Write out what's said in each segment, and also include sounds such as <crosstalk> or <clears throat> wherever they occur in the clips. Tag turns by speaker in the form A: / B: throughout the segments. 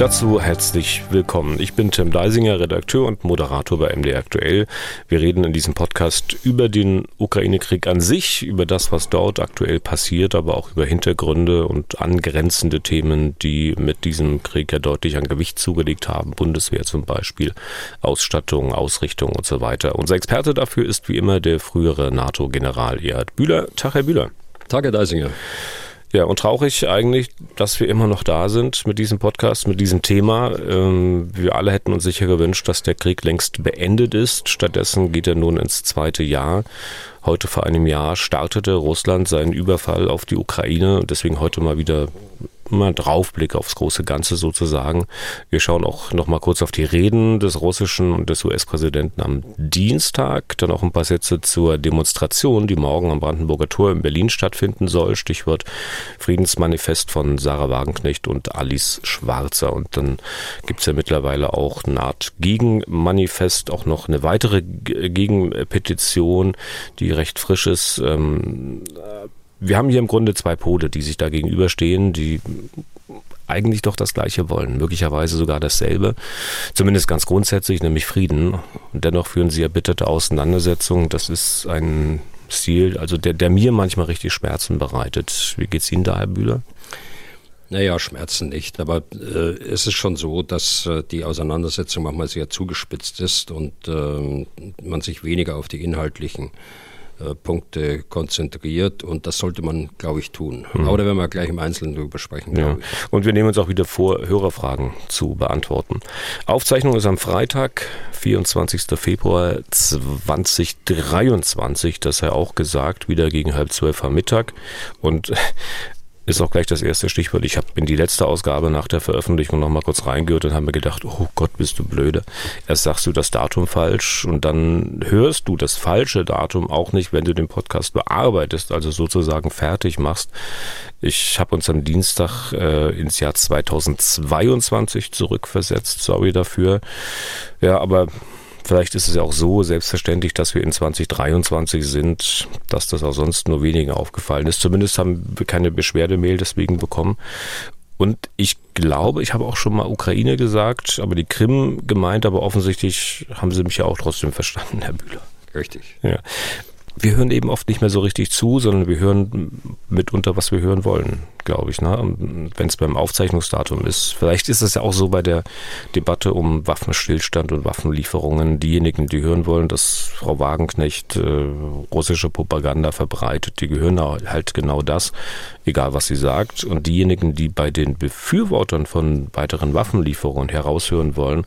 A: Dazu herzlich willkommen. Ich bin Tim Deisinger, Redakteur und Moderator bei MD Aktuell. Wir reden in diesem Podcast über den Ukraine-Krieg an sich, über das, was dort aktuell passiert, aber auch über Hintergründe und angrenzende Themen, die mit diesem Krieg ja deutlich an Gewicht zugelegt haben. Bundeswehr zum Beispiel, Ausstattung, Ausrichtung und so weiter. Unser Experte dafür ist wie immer der frühere NATO-General Erhard Bühler. Tag, Herr Bühler.
B: Tag, Herr Deisinger.
A: Ja, und traurig eigentlich, dass wir immer noch da sind mit diesem Podcast, mit diesem Thema. Ähm, wir alle hätten uns sicher gewünscht, dass der Krieg längst beendet ist. Stattdessen geht er nun ins zweite Jahr. Heute vor einem Jahr startete Russland seinen Überfall auf die Ukraine und deswegen heute mal wieder mal Draufblick aufs große Ganze sozusagen. Wir schauen auch noch mal kurz auf die Reden des russischen und des US-Präsidenten am Dienstag, dann auch ein paar Sätze zur Demonstration, die morgen am Brandenburger Tor in Berlin stattfinden soll. Stichwort Friedensmanifest von Sarah Wagenknecht und Alice Schwarzer. Und dann gibt's ja mittlerweile auch eine Art Gegenmanifest, auch noch eine weitere Gegenpetition, die recht frisch ist. Ähm, wir haben hier im Grunde zwei Pole, die sich da gegenüberstehen, die eigentlich doch das Gleiche wollen, möglicherweise sogar dasselbe, zumindest ganz grundsätzlich, nämlich Frieden. Und dennoch führen sie erbitterte Auseinandersetzungen. Das ist ein Stil, also der, der mir manchmal richtig Schmerzen bereitet. Wie geht's Ihnen da, Herr Bühler?
B: Naja, Schmerzen nicht, aber äh, es ist schon so, dass äh, die Auseinandersetzung manchmal sehr zugespitzt ist und äh, man sich weniger auf die inhaltlichen äh, Punkte konzentriert und das sollte man, glaube ich, tun. Mhm. Aber da werden wir gleich im Einzelnen drüber sprechen.
A: Ja. Und wir nehmen uns auch wieder vor, Hörerfragen zu beantworten. Aufzeichnung ist am Freitag, 24. Februar 2023, das ja auch gesagt, wieder gegen halb zwölf am Mittag. Und ist auch gleich das erste Stichwort. Ich habe in die letzte Ausgabe nach der Veröffentlichung noch mal kurz reingehört und habe mir gedacht, oh Gott, bist du blöde. Erst sagst du das Datum falsch und dann hörst du das falsche Datum auch nicht, wenn du den Podcast bearbeitest, also sozusagen fertig machst. Ich habe uns am Dienstag äh, ins Jahr 2022 zurückversetzt. Sorry dafür. Ja, aber Vielleicht ist es ja auch so selbstverständlich, dass wir in 2023 sind, dass das auch sonst nur wenigen aufgefallen ist. Zumindest haben wir keine Beschwerdemail deswegen bekommen. Und ich glaube, ich habe auch schon mal Ukraine gesagt, aber die Krim gemeint, aber offensichtlich haben sie mich ja auch trotzdem verstanden, Herr Bühler.
B: Richtig.
A: Ja wir hören eben oft nicht mehr so richtig zu, sondern wir hören mitunter, was wir hören wollen, glaube ich. Ne? Wenn es beim Aufzeichnungsdatum ist. Vielleicht ist es ja auch so bei der Debatte um Waffenstillstand und Waffenlieferungen. Diejenigen, die hören wollen, dass Frau Wagenknecht äh, russische Propaganda verbreitet, die gehören halt genau das, egal was sie sagt. Und diejenigen, die bei den Befürwortern von weiteren Waffenlieferungen heraushören wollen,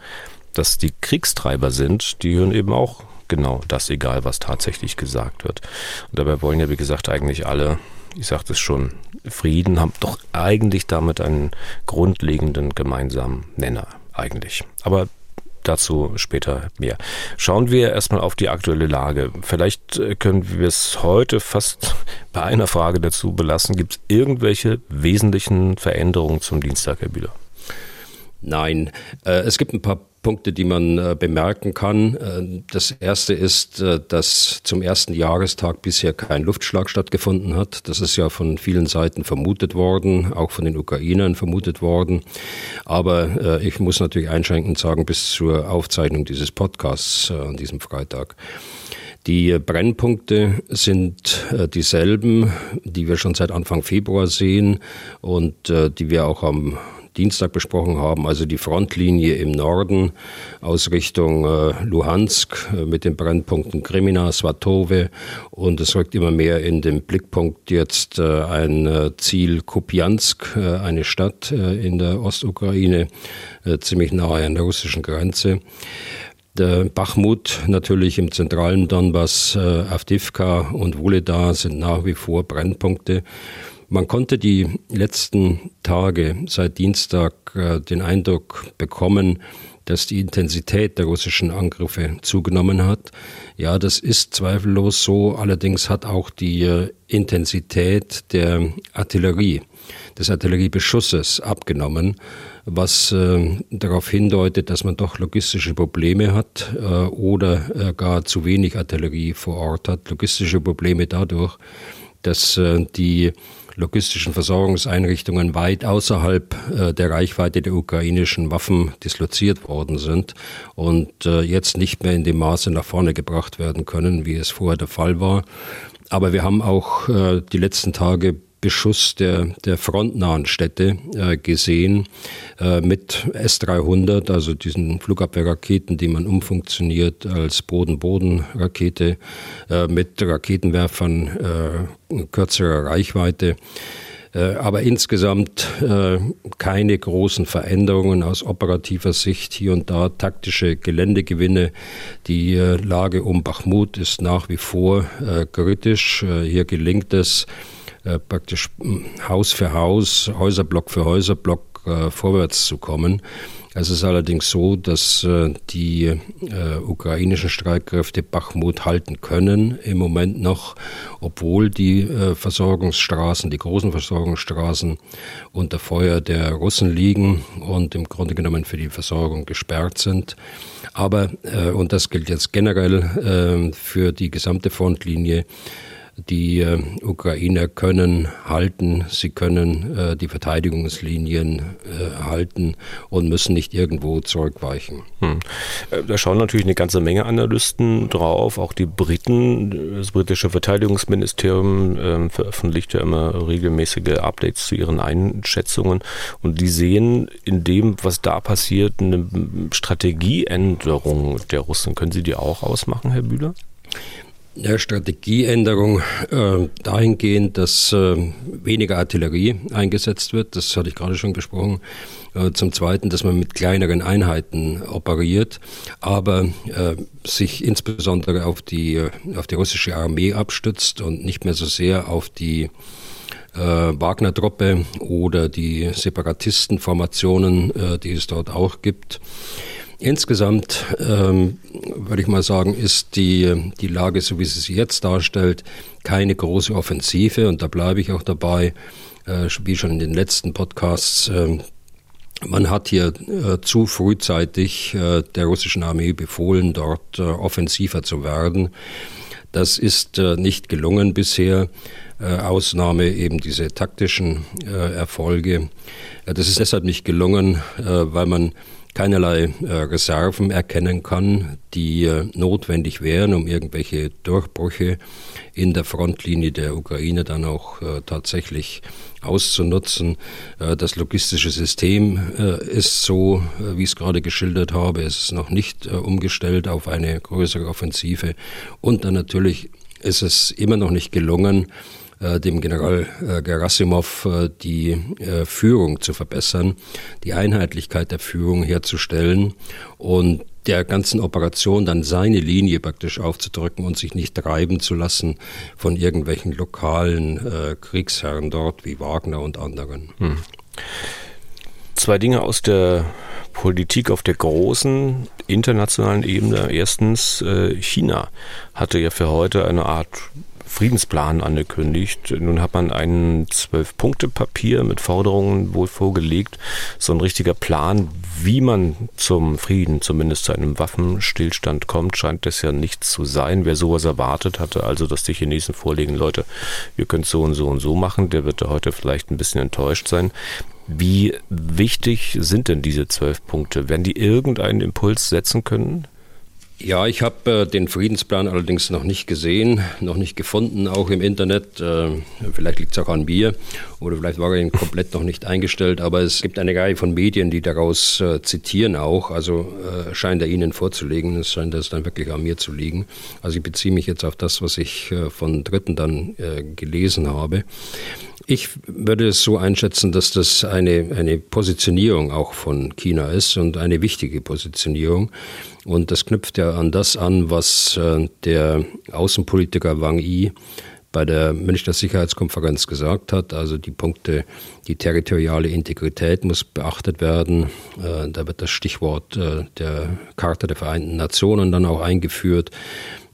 A: dass die Kriegstreiber sind, die hören eben auch genau das egal, was tatsächlich gesagt wird. Und dabei wollen ja, wie gesagt, eigentlich alle, ich sagte es schon, Frieden, haben doch eigentlich damit einen grundlegenden gemeinsamen Nenner eigentlich. Aber dazu später mehr. Schauen wir erstmal auf die aktuelle Lage. Vielleicht äh, können wir es heute fast <laughs> bei einer Frage dazu belassen. Gibt es irgendwelche wesentlichen Veränderungen zum Dienstag, Herr Bühler?
B: Nein, äh, es gibt ein paar Punkte, die man äh, bemerken kann. Äh, das erste ist, äh, dass zum ersten Jahrestag bisher kein Luftschlag stattgefunden hat. Das ist ja von vielen Seiten vermutet worden, auch von den Ukrainern vermutet worden. Aber äh, ich muss natürlich einschränkend sagen, bis zur Aufzeichnung dieses Podcasts äh, an diesem Freitag. Die Brennpunkte sind äh, dieselben, die wir schon seit Anfang Februar sehen und äh, die wir auch am Dienstag besprochen haben, also die Frontlinie im Norden aus Richtung äh, Luhansk äh, mit den Brennpunkten Krimina, Svatove und es rückt immer mehr in den Blickpunkt jetzt äh, ein äh, Ziel Kupiansk, äh, eine Stadt äh, in der Ostukraine, ziemlich nahe an der russischen Grenze. Der Bachmut natürlich im zentralen Donbass, Avdivka und Wuleda sind nach wie vor Brennpunkte. Man konnte die letzten Tage seit Dienstag äh, den Eindruck bekommen, dass die Intensität der russischen Angriffe zugenommen hat. Ja, das ist zweifellos so. Allerdings hat auch die äh, Intensität der Artillerie, des Artilleriebeschusses abgenommen, was äh, darauf hindeutet, dass man doch logistische Probleme hat äh, oder äh, gar zu wenig Artillerie vor Ort hat. Logistische Probleme dadurch, dass äh, die logistischen Versorgungseinrichtungen weit außerhalb äh, der Reichweite der ukrainischen Waffen disloziert worden sind und äh, jetzt nicht mehr in dem Maße nach vorne gebracht werden können, wie es vorher der Fall war. Aber wir haben auch äh, die letzten Tage Beschuss der, der frontnahen Städte äh, gesehen äh, mit S-300, also diesen Flugabwehrraketen, die man umfunktioniert als Boden-Boden-Rakete äh, mit Raketenwerfern äh, kürzerer Reichweite. Äh, aber insgesamt äh, keine großen Veränderungen aus operativer Sicht. Hier und da taktische Geländegewinne. Die Lage um Bachmut ist nach wie vor kritisch. Hier gelingt es, äh, praktisch hm, Haus für Haus, Häuserblock für Häuserblock äh, vorwärts zu kommen. Es ist allerdings so, dass äh, die äh, ukrainischen Streitkräfte Bachmut halten können im Moment noch, obwohl die äh, Versorgungsstraßen, die großen Versorgungsstraßen unter Feuer der Russen liegen und im Grunde genommen für die Versorgung gesperrt sind. Aber, äh, und das gilt jetzt generell äh, für die gesamte Frontlinie, die äh, Ukrainer können halten, sie können äh, die Verteidigungslinien äh, halten und müssen nicht irgendwo zurückweichen. Hm.
A: Da schauen natürlich eine ganze Menge Analysten drauf, auch die Briten. Das britische Verteidigungsministerium ähm, veröffentlicht ja immer regelmäßige Updates zu ihren Einschätzungen und die sehen in dem, was da passiert, eine Strategieänderung der Russen. Können Sie die auch ausmachen, Herr Bühler?
B: Ja, Strategieänderung äh, dahingehend, dass äh, weniger Artillerie eingesetzt wird, das hatte ich gerade schon besprochen. Äh, zum Zweiten, dass man mit kleineren Einheiten operiert, aber äh, sich insbesondere auf die, auf die russische Armee abstützt und nicht mehr so sehr auf die äh, Wagner-Truppe oder die Separatistenformationen, äh, die es dort auch gibt. Insgesamt ähm, würde ich mal sagen, ist die, die Lage, so wie sie sich jetzt darstellt, keine große Offensive. Und da bleibe ich auch dabei, äh, wie schon in den letzten Podcasts. Äh, man hat hier äh, zu frühzeitig äh, der russischen Armee befohlen, dort äh, offensiver zu werden. Das ist äh, nicht gelungen bisher. Ausnahme eben diese taktischen Erfolge. Das ist deshalb nicht gelungen, weil man keinerlei äh, Reserven erkennen kann, die äh, notwendig wären, um irgendwelche Durchbrüche in der Frontlinie der Ukraine dann auch äh, tatsächlich auszunutzen. Das logistische System ist so, wie ich es gerade geschildert habe, es ist noch nicht umgestellt auf eine größere Offensive. Und dann natürlich ist es immer noch nicht gelungen, äh, dem General äh, Gerasimov äh, die Führung zu verbessern, die Einheitlichkeit der Führung herzustellen und der ganzen Operation dann seine Linie praktisch aufzudrücken und sich nicht treiben zu lassen von irgendwelchen lokalen äh, Kriegsherren dort wie Wagner und anderen. Hm.
A: Zwei Dinge aus der Politik auf der großen internationalen Ebene. Erstens, äh, China hatte ja für heute eine Art Friedensplan angekündigt. Nun hat man ein Zwölf-Punkte-Papier mit Forderungen wohl vorgelegt. So ein richtiger Plan, wie man zum Frieden, zumindest zu einem Waffenstillstand kommt, scheint das ja nicht zu sein. Wer sowas erwartet hatte, also dass die Chinesen vorlegen, Leute, können es so und so und so machen, der wird heute vielleicht ein bisschen enttäuscht sein. Wie wichtig sind denn diese zwölf Punkte? Werden die irgendeinen Impuls setzen können?
B: Ja, ich habe äh, den Friedensplan allerdings noch nicht gesehen, noch nicht gefunden, auch im Internet. Äh, vielleicht liegt es auch an mir oder vielleicht war er ihn komplett noch nicht eingestellt, aber es gibt eine Reihe von Medien, die daraus äh, zitieren auch. Also äh, scheint er Ihnen vorzulegen, es scheint es dann wirklich an mir zu liegen. Also ich beziehe mich jetzt auf das, was ich äh, von Dritten dann äh, gelesen habe. Ich würde es so einschätzen, dass das eine, eine Positionierung auch von China ist und eine wichtige Positionierung. Und das knüpft ja an das an, was äh, der Außenpolitiker Wang Yi bei der Münchner Sicherheitskonferenz gesagt hat. Also die Punkte, die territoriale Integrität muss beachtet werden. Äh, da wird das Stichwort äh, der Charta der Vereinten Nationen dann auch eingeführt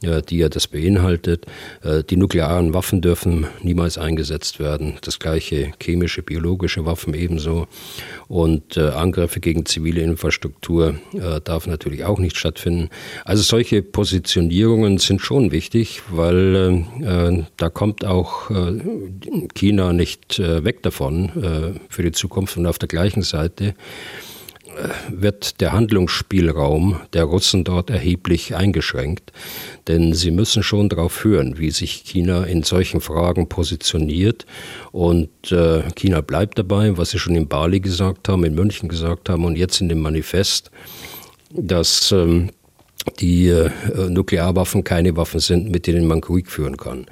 B: die ja das beinhaltet. Äh, die nuklearen Waffen dürfen niemals eingesetzt werden. Das gleiche chemische, biologische Waffen ebenso. Und äh, Angriffe gegen zivile Infrastruktur äh, darf natürlich auch nicht stattfinden. Also solche Positionierungen sind schon wichtig, weil da kommt auch China nicht weg davon für die Zukunft. Und auf der gleichen Seite wird der Handlungsspielraum der Russen dort erheblich eingeschränkt. Denn sie müssen schon darauf hören, wie sich China in solchen Fragen positioniert. Und äh, China bleibt dabei, was sie schon in Bali gesagt haben, in München gesagt haben und jetzt in dem Manifest, dass ähm, die äh, Nuklearwaffen keine Waffen sind, mit denen man Krieg führen kann.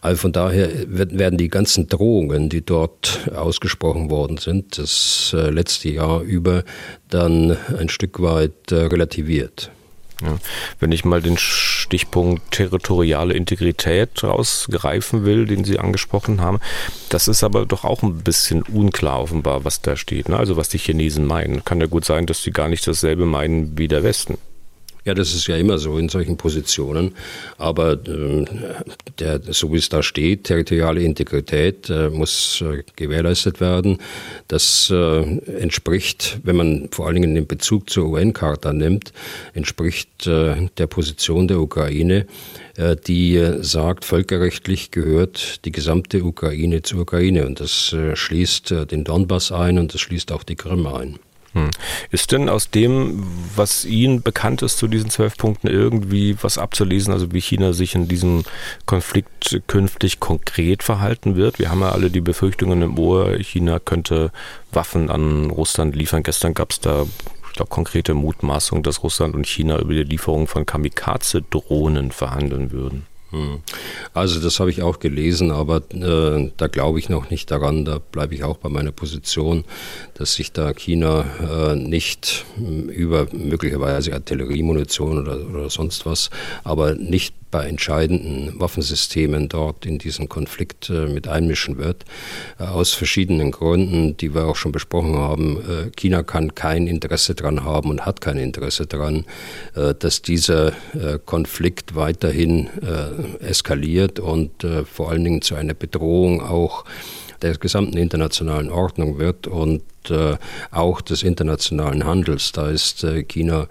B: Also von daher werden die ganzen Drohungen, die dort ausgesprochen worden sind, das äh, letzte Jahr über, dann ein Stück weit äh, relativiert.
A: Ja. Wenn ich mal den Stichpunkt territoriale Integrität rausgreifen will, den Sie angesprochen haben, das ist aber doch auch ein bisschen unklar offenbar, was da steht. Ne? Also was die Chinesen meinen. Kann ja gut sein, dass sie gar nicht dasselbe meinen wie der Westen.
B: Ja, das ist ja immer so in solchen Positionen. Aber äh, der, so wie es da steht, territoriale Integrität äh, muss äh, gewährleistet werden. Das äh, entspricht, wenn man vor allen Dingen den Bezug zur UN-Charta nimmt, entspricht äh, der Position der Ukraine, äh, die sagt, völkerrechtlich gehört die gesamte Ukraine zur Ukraine. Und das schließt den Donbass ein und das schließt auch die Krim ein.
A: Hm. Ist denn aus dem, was Ihnen bekannt ist zu diesen zwölf Punkten, irgendwie was abzulesen, also wie China sich in diesem Konflikt künftig konkret verhalten wird? Wir haben ja alle die Befürchtungen im Ohr, China könnte Waffen an Russland liefern. Gestern gab es da ich glaube, konkrete Mutmaßung, dass Russland und China über die Lieferung von Kamikaze-Drohnen verhandeln würden.
B: Hm. Also das habe ich auch gelesen, aber äh, da glaube ich noch nicht daran, da bleibe ich auch bei meiner Position, dass sich da China äh, nicht hm, über möglicherweise Artilleriemunition oder, oder sonst was, aber nicht bei entscheidenden Waffensystemen dort in diesen Konflikt äh, mit einmischen wird. Äh, aus verschiedenen Gründen, die wir auch schon besprochen haben. Äh, China kann kein Interesse daran haben und hat kein Interesse daran, äh, dass dieser äh, Konflikt weiterhin äh, eskaliert und vor allen Dingen zu einer Bedrohung auch der gesamten internationalen Ordnung wird. Und äh, auch des internationalen Handels. Da ist äh, China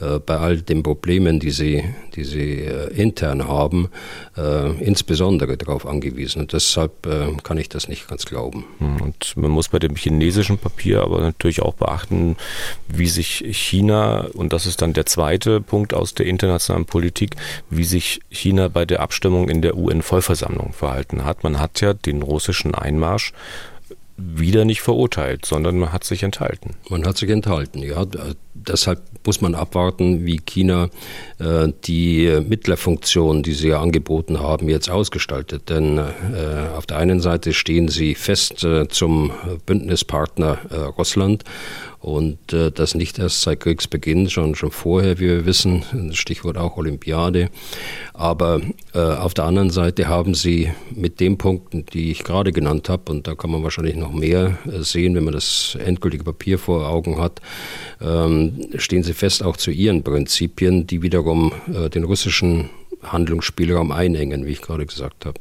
B: äh, bei all den Problemen, die sie, die sie äh, intern haben, äh, insbesondere darauf angewiesen. Und deshalb äh, kann ich das nicht ganz glauben.
A: Hm, und man muss bei dem chinesischen Papier aber natürlich auch beachten, wie sich China, und das ist dann der zweite Punkt aus der internationalen Politik, wie sich China bei der Abstimmung in der UN-Vollversammlung verhalten hat. Man hat ja den russischen Einmarsch wieder nicht verurteilt, sondern man hat sich enthalten.
B: Man hat sich enthalten, ja. Deshalb muss man abwarten, wie China äh, die Mittlerfunktion, die sie ja angeboten haben, jetzt ausgestaltet. Denn äh, auf der einen Seite stehen sie fest äh, zum Bündnispartner äh, Russland und äh, das nicht erst seit Kriegsbeginn, schon, schon vorher, wie wir wissen, Stichwort auch Olympiade. Aber äh, auf der anderen Seite haben sie mit den Punkten, die ich gerade genannt habe, und da kann man wahrscheinlich noch mehr äh, sehen, wenn man das endgültige Papier vor Augen hat, ähm, stehen sie fest auch zu ihren Prinzipien, die wiederum äh, den russischen Handlungsspielraum einengen, wie ich gerade gesagt habe.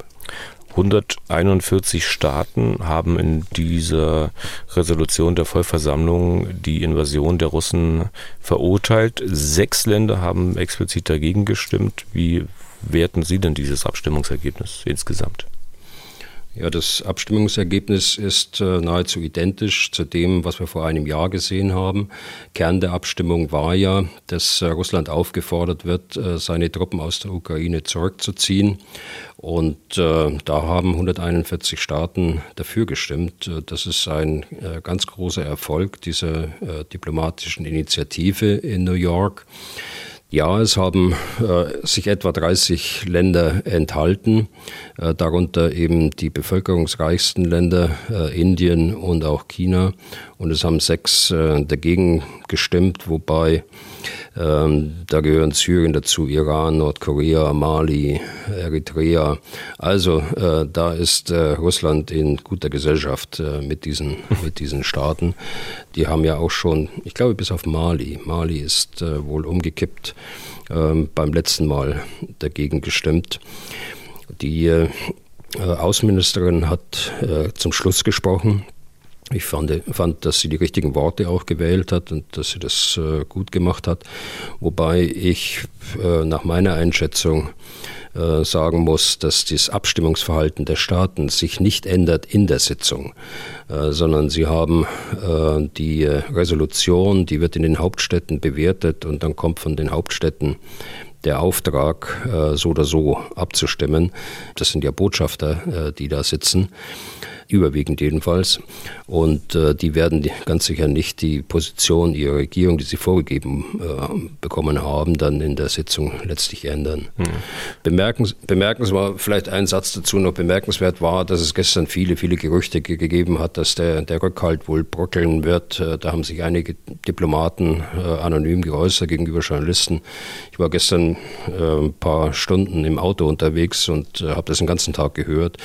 A: 141 Staaten haben in dieser Resolution der Vollversammlung die Invasion der Russen verurteilt. Sechs Länder haben explizit dagegen gestimmt. Wie werten Sie denn dieses Abstimmungsergebnis insgesamt?
B: Ja, das Abstimmungsergebnis ist äh, nahezu identisch zu dem, was wir vor einem Jahr gesehen haben. Kern der Abstimmung war ja, dass äh, Russland aufgefordert wird, äh, seine Truppen aus der Ukraine zurückzuziehen. Und äh, da haben 141 Staaten dafür gestimmt. Äh, das ist ein äh, ganz großer Erfolg dieser diplomatischen Initiative in New York. Ja, es haben äh, sich etwa 30 Länder enthalten, äh, darunter eben die bevölkerungsreichsten Länder, äh, Indien und auch China. Und es haben sechs äh, dagegen gestimmt, wobei ähm, da gehören Syrien dazu, Iran, Nordkorea, Mali, Eritrea. Also äh, da ist äh, Russland in guter Gesellschaft äh, mit, diesen, <laughs> mit diesen Staaten. Die haben ja auch schon, ich glaube bis auf Mali, Mali ist äh, wohl umgekippt, ähm, beim letzten Mal dagegen gestimmt. Die äh, Außenministerin hat zum Schluss gesprochen ich fand, fand, dass sie die richtigen Worte auch gewählt hat und dass sie das äh, gut gemacht hat. Wobei ich äh, nach meiner Einschätzung äh, sagen muss, dass das Abstimmungsverhalten der Staaten sich nicht ändert in der Sitzung, äh, sondern sie haben äh, die Resolution, die wird in den Hauptstädten bewertet und dann kommt von den Hauptstädten der Auftrag, so oder so abzustimmen. Das sind ja Botschafter, die da sitzen überwiegend jedenfalls. Und äh, die werden ganz sicher nicht die Position ihrer Regierung, die sie vorgegeben äh, bekommen haben, dann in der Sitzung letztlich ändern. Hm. Bemerkens, bemerkenswert, vielleicht ein Satz dazu noch, bemerkenswert war, dass es gestern viele, viele Gerüchte gegeben hat, dass der, der Rückhalt wohl bröckeln wird. Äh, da haben sich einige Diplomaten äh, anonym geäußert gegenüber Journalisten. Ich war gestern äh, ein paar Stunden im Auto unterwegs und äh, habe das den ganzen Tag gehört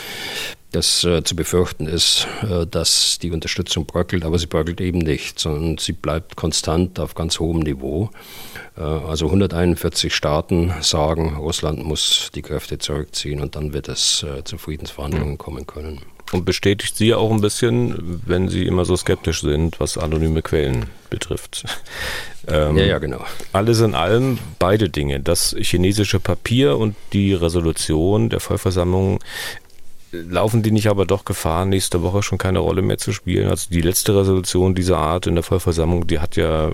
B: dass äh, zu befürchten ist, äh, dass die Unterstützung bröckelt, aber sie bröckelt eben nicht, sondern sie bleibt konstant auf ganz hohem Niveau. Äh, also 141 Staaten sagen, Russland muss die Kräfte zurückziehen und dann wird es äh, zu Friedensverhandlungen kommen können.
A: Und bestätigt Sie auch ein bisschen, wenn Sie immer so skeptisch sind, was anonyme Quellen betrifft.
B: Ähm, <laughs> ja, ja, genau.
A: Alles in allem beide Dinge. Das chinesische Papier und die Resolution der Vollversammlung laufen die nicht aber doch Gefahr, nächste Woche schon keine Rolle mehr zu spielen? Also die letzte Resolution dieser Art in der Vollversammlung, die hat ja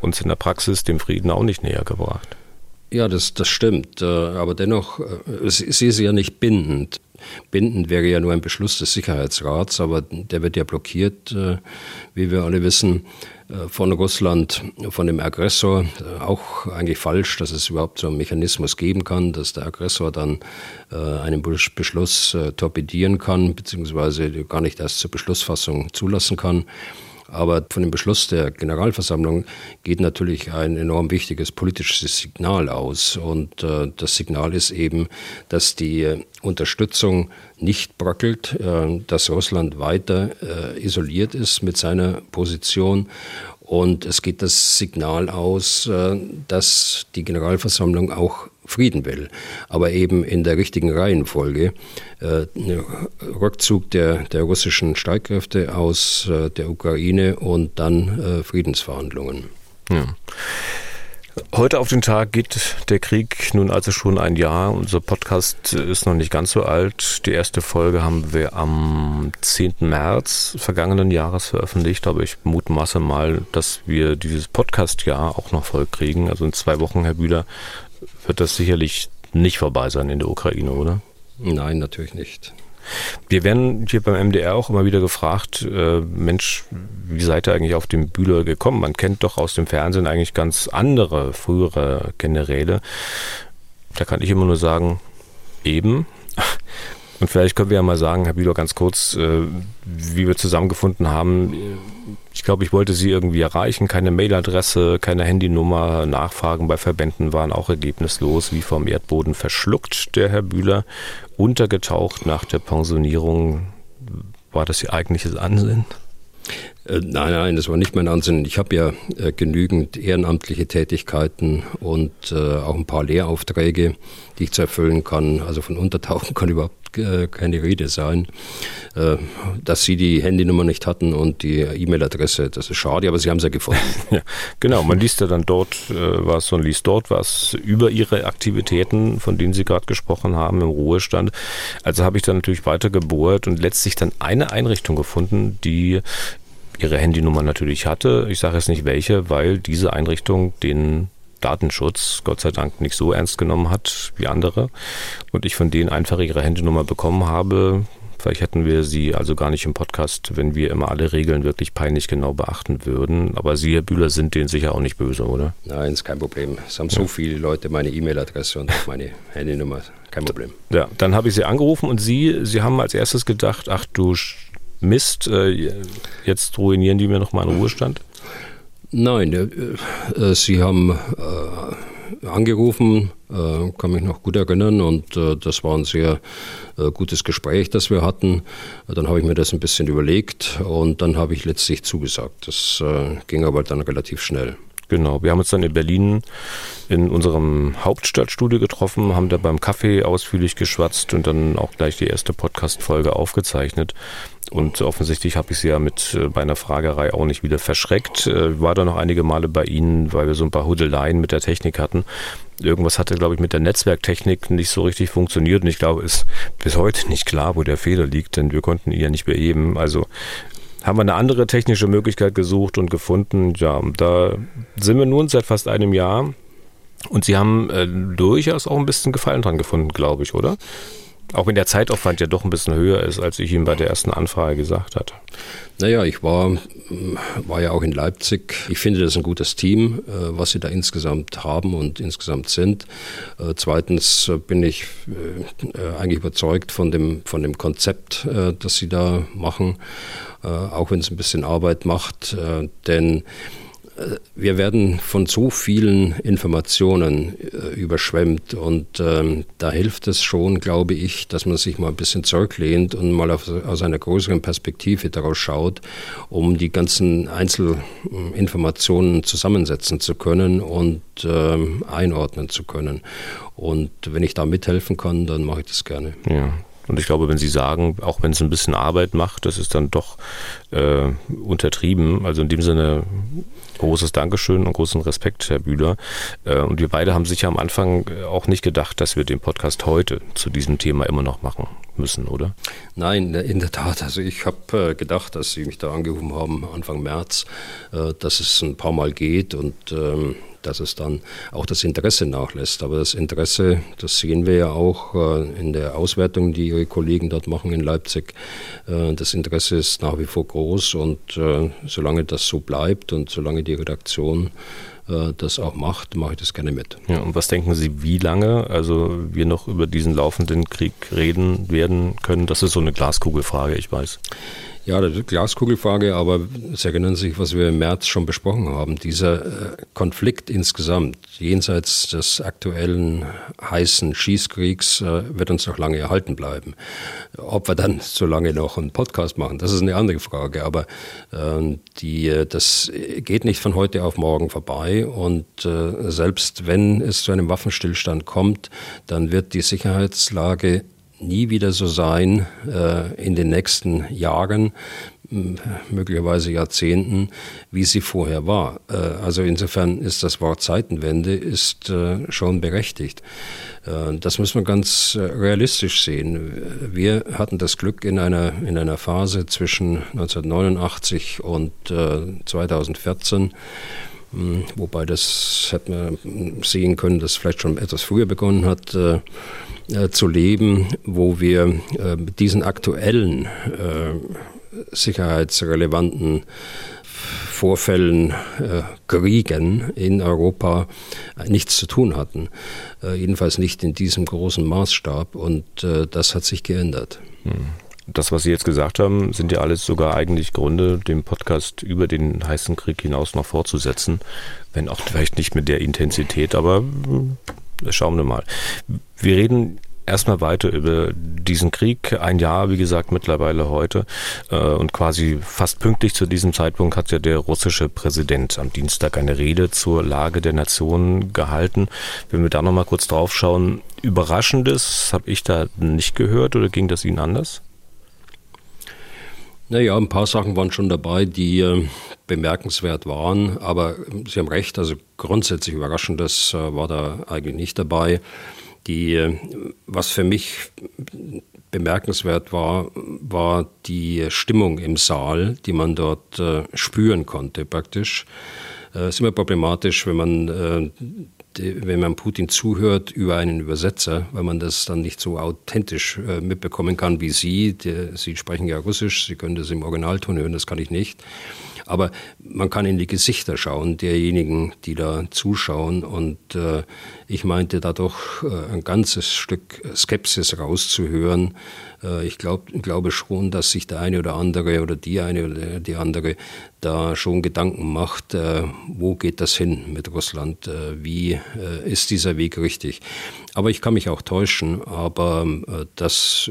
A: uns in der Praxis dem Frieden auch nicht näher gebracht.
B: Ja, das, das stimmt. Äh, aber dennoch, äh, sie ist ja nicht bindend. Bindend wäre ja nur ein Beschluss des Sicherheitsrats, aber der wird ja blockiert, äh, wie wir alle wissen. Äh, von Russland, von dem Aggressor, äh, auch eigentlich falsch, dass es überhaupt so einen Mechanismus geben kann, dass der Aggressor dann äh, einen Beschluss torpedieren kann, beziehungsweise gar nicht erst zur Beschlussfassung zulassen kann. Aber von dem Beschluss der Generalversammlung geht natürlich ein enorm wichtiges politisches Signal aus. Und äh, das Signal ist eben, dass die Unterstützung nicht bröckelt, äh, dass Russland weiter äh, isoliert ist mit seiner Position und es geht das Signal aus, äh, dass die Generalversammlung auch Frieden will, aber eben in der richtigen Reihenfolge. Rückzug der, der russischen Streitkräfte aus der Ukraine und dann Friedensverhandlungen. Ja.
A: Heute auf den Tag geht der Krieg nun also schon ein Jahr. Unser Podcast ist noch nicht ganz so alt. Die erste Folge haben wir am 10. März vergangenen Jahres veröffentlicht, aber ich mutmaße mal, dass wir dieses Podcast-Jahr auch noch voll kriegen. Also in zwei Wochen, Herr Bühler, wird das sicherlich nicht vorbei sein in der Ukraine, oder?
B: Nein, natürlich nicht.
A: Wir werden hier beim MDR auch immer wieder gefragt, äh, Mensch, wie seid ihr eigentlich auf den Bühler gekommen? Man kennt doch aus dem Fernsehen eigentlich ganz andere, frühere Generäle. Da kann ich immer nur sagen, eben. Und vielleicht können wir ja mal sagen, Herr Bühler, ganz kurz, äh, wie wir zusammengefunden haben. Ich glaube, ich wollte Sie irgendwie erreichen. Keine Mailadresse, keine Handynummer. Nachfragen bei Verbänden waren auch ergebnislos, wie vom Erdboden verschluckt, der Herr Bühler untergetaucht nach der Pensionierung. War das Ihr eigentliches Ansinnen?
B: Äh, nein, nein, das war nicht mein Ansinnen. Ich habe ja äh, genügend ehrenamtliche Tätigkeiten und äh, auch ein paar Lehraufträge, die ich zu erfüllen kann. Also von Untertauchen <laughs> kann überhaupt äh, keine Rede sein. Äh, dass Sie die Handynummer nicht hatten und die E-Mail-Adresse, das ist schade, aber Sie haben sie ja gefunden. <laughs>
A: ja, genau, man liest ja dann dort äh, was und liest dort was über Ihre Aktivitäten, von denen Sie gerade gesprochen haben, im Ruhestand. Also habe ich dann natürlich weiter gebohrt und letztlich dann eine Einrichtung gefunden, die ihre Handynummer natürlich hatte. Ich sage jetzt nicht welche, weil diese Einrichtung den Datenschutz Gott sei Dank nicht so ernst genommen hat wie andere und ich von denen einfach ihre Handynummer bekommen habe. Vielleicht hätten wir sie also gar nicht im Podcast, wenn wir immer alle Regeln wirklich peinlich genau beachten würden. Aber Sie, Herr Bühler, sind denen sicher auch nicht böse, oder?
B: Nein, ist kein Problem. Es haben ja. so viele Leute meine E-Mail-Adresse und meine Handynummer. Kein Problem.
A: Ja, dann habe ich Sie angerufen und Sie, Sie haben als erstes gedacht, ach du Mist, äh, jetzt ruinieren die mir nochmal einen Ruhestand?
B: Nein, äh, äh, sie haben angerufen, kann mich noch gut erinnern und das war ein sehr gutes Gespräch, das wir hatten. Dann habe ich mir das ein bisschen überlegt und dann habe ich letztlich zugesagt. Das ging aber dann relativ schnell.
A: Genau, wir haben uns dann in Berlin in unserem Hauptstadtstudio getroffen, haben da beim Kaffee ausführlich geschwatzt und dann auch gleich die erste Podcast-Folge aufgezeichnet. Und offensichtlich habe ich sie ja mit äh, bei einer Fragerei auch nicht wieder verschreckt. Äh, war da noch einige Male bei Ihnen, weil wir so ein paar Hudeleien mit der Technik hatten. Irgendwas hatte, glaube ich, mit der Netzwerktechnik nicht so richtig funktioniert. Und ich glaube, ist bis heute nicht klar, wo der Fehler liegt, denn wir konnten ihn ja nicht beheben. Also haben wir eine andere technische Möglichkeit gesucht und gefunden. Ja, da sind wir nun seit fast einem Jahr. Und Sie haben äh, durchaus auch ein bisschen Gefallen dran gefunden, glaube ich, oder? Auch wenn der Zeitaufwand ja doch ein bisschen höher ist, als ich ihm bei der ersten Anfrage gesagt hatte.
B: Naja, ich war, war ja auch in Leipzig. Ich finde das ein gutes Team, äh, was sie da insgesamt haben und insgesamt sind. Äh, zweitens bin ich äh, eigentlich überzeugt von dem, von dem Konzept, das sie da machen, auch wenn es ein bisschen Arbeit macht. Denn wir werden von so vielen Informationen äh, überschwemmt und ähm, da hilft es schon, glaube ich, dass man sich mal ein bisschen zurücklehnt und mal auf, aus einer größeren Perspektive daraus schaut, um die ganzen Einzelinformationen zusammensetzen zu können und ähm, einordnen zu können. Und wenn ich da mithelfen kann, dann mache ich das gerne.
A: Ja. Und ich glaube, wenn Sie sagen, auch wenn es ein bisschen Arbeit macht, das ist dann doch äh, untertrieben. Also in dem Sinne großes Dankeschön und großen Respekt, Herr Bühler. Äh, und wir beide haben sicher am Anfang auch nicht gedacht, dass wir den Podcast heute zu diesem Thema immer noch machen müssen, oder?
B: Nein, in der Tat. Also ich habe äh, gedacht, dass Sie mich da angerufen haben Anfang März, äh, dass es ein paar Mal geht und ähm, dass es dann auch das Interesse nachlässt. Aber das Interesse, das sehen wir ja auch äh, in der Auswertung, die Ihre Kollegen dort machen in Leipzig. Äh, das Interesse ist nach wie vor groß und äh, solange das so bleibt und solange die Redaktion das auch macht, mache ich das gerne mit.
A: Ja, und was denken Sie, wie lange also wir noch über diesen laufenden Krieg reden werden können? Das ist so eine Glaskugelfrage, ich weiß.
B: Ja, das Glaskugelfrage, aber Sie erinnern sich, was wir im März schon besprochen haben. Dieser äh, Konflikt insgesamt, jenseits des aktuellen heißen Schießkriegs, äh, wird uns noch lange erhalten bleiben. Ob wir dann so lange noch einen Podcast machen, das ist eine andere Frage. Aber ähm, die, das geht nicht von heute auf morgen vorbei. Und äh, selbst wenn es zu einem Waffenstillstand kommt, dann wird die Sicherheitslage nie wieder so sein äh, in den nächsten Jahren, möglicherweise Jahrzehnten, wie sie vorher war. Äh, also insofern ist das Wort Zeitenwende ist äh, schon berechtigt. Äh, das muss man ganz äh, realistisch sehen. Wir hatten das Glück in einer, in einer Phase zwischen 1989 und 2014, äh, wobei das hätte man sehen können, dass vielleicht schon etwas früher begonnen hat, äh, zu leben, wo wir äh, mit diesen aktuellen äh, sicherheitsrelevanten Vorfällen, äh, Kriegen in Europa nichts zu tun hatten. Äh, jedenfalls nicht in diesem großen Maßstab und äh, das hat sich geändert. Hm.
A: Das, was Sie jetzt gesagt haben, sind ja alles sogar eigentlich Gründe, den Podcast über den heißen Krieg hinaus noch fortzusetzen. Wenn auch vielleicht nicht mit der Intensität, aber hm, schauen wir mal. Wir reden erstmal weiter über diesen Krieg. Ein Jahr, wie gesagt, mittlerweile heute. Äh, und quasi fast pünktlich zu diesem Zeitpunkt hat ja der russische Präsident am Dienstag eine Rede zur Lage der Nation gehalten. Wenn wir da nochmal kurz drauf schauen, Überraschendes habe ich da nicht gehört oder ging das Ihnen anders?
B: Naja, ein paar Sachen waren schon dabei, die äh, bemerkenswert waren, aber Sie haben recht, also grundsätzlich Überraschendes äh, war da eigentlich nicht dabei. Die, was für mich bemerkenswert war, war die Stimmung im Saal, die man dort äh, spüren konnte praktisch. Es äh, ist immer problematisch, wenn man äh, wenn man Putin zuhört über einen Übersetzer, weil man das dann nicht so authentisch äh, mitbekommen kann wie Sie. Der, Sie sprechen ja Russisch, Sie können das im Originalton hören, das kann ich nicht. Aber man kann in die Gesichter schauen derjenigen, die da zuschauen. Und äh, ich meinte da doch äh, ein ganzes Stück Skepsis rauszuhören. Äh, ich glaub, glaube schon, dass sich der eine oder andere oder die eine oder die andere da schon Gedanken macht, äh, wo geht das hin mit Russland? Äh, wie äh, ist dieser Weg richtig? Aber ich kann mich auch täuschen, aber äh, das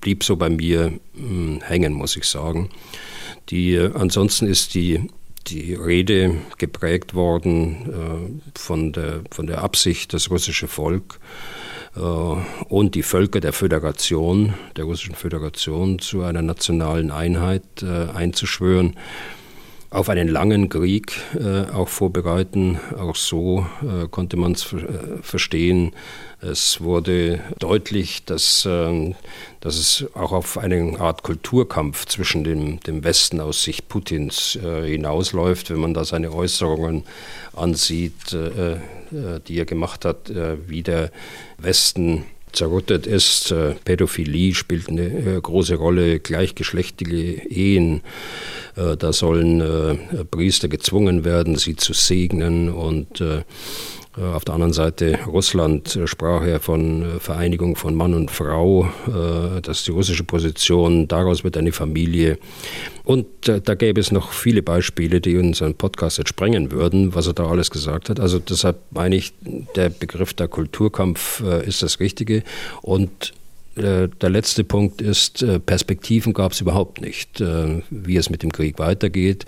B: blieb so bei mir hm, hängen, muss ich sagen. Die, ansonsten ist die, die Rede geprägt worden äh, von, der, von der Absicht, das russische Volk äh, und die Völker der Föderation, der russischen Föderation, zu einer nationalen Einheit äh, einzuschwören auf einen langen Krieg äh, auch vorbereiten. Auch so äh, konnte man es äh, verstehen. Es wurde deutlich, dass, ähm, dass es auch auf eine Art Kulturkampf zwischen dem, dem Westen aus Sicht Putins äh, hinausläuft, wenn man da seine Äußerungen ansieht, äh, die er gemacht hat, wie der Westen zerrüttet ist. Äh, Pädophilie spielt eine äh, große Rolle, gleichgeschlechtliche Ehen. Äh, da sollen Priester gezwungen werden, sie zu segnen und auf der anderen Seite Russland äh, sprach er von äh, Vereinigung von Mann und Frau, das ist die russische Position, daraus wird eine Familie. Und da gäbe es noch viele Beispiele, die unseren Podcast jetzt sprengen würden, was er da alles gesagt hat. Also deshalb meine ich, der Begriff der Kulturkampf ist das Richtige. Und der letzte Punkt ist, Perspektiven gab es überhaupt nicht, wie es mit dem Krieg weitergeht.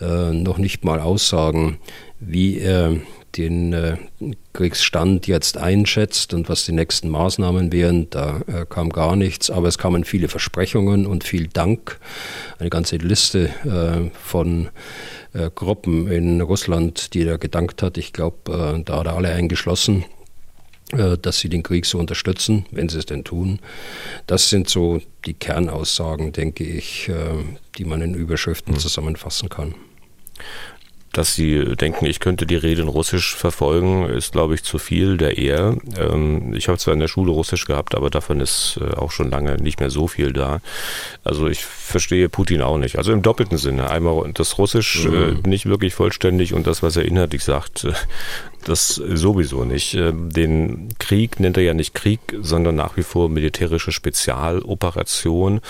B: Noch nicht mal Aussagen, wie er den äh, Kriegsstand jetzt einschätzt und was die nächsten Maßnahmen wären. Da äh, kam gar nichts, aber es kamen viele Versprechungen und viel Dank. Eine ganze Liste äh, von Gruppen in Russland, die er gedankt hat. Ich glaube, da hat er alle eingeschlossen dass sie den Krieg so unterstützen, wenn sie es denn tun. Das sind so die Kernaussagen, denke ich, die man in Überschriften hm. zusammenfassen kann
A: dass sie denken, ich könnte die Rede in Russisch verfolgen, ist, glaube ich, zu viel der eher. Ähm, ich habe zwar in der Schule Russisch gehabt, aber davon ist äh, auch schon lange nicht mehr so viel da. Also ich verstehe Putin auch nicht. Also im doppelten Sinne. Einmal das Russisch mhm. äh, nicht wirklich vollständig und das, was er inhaltlich sagt, äh, <laughs> das sowieso nicht. Äh, den Krieg nennt er ja nicht Krieg, sondern nach wie vor militärische Spezialoperation.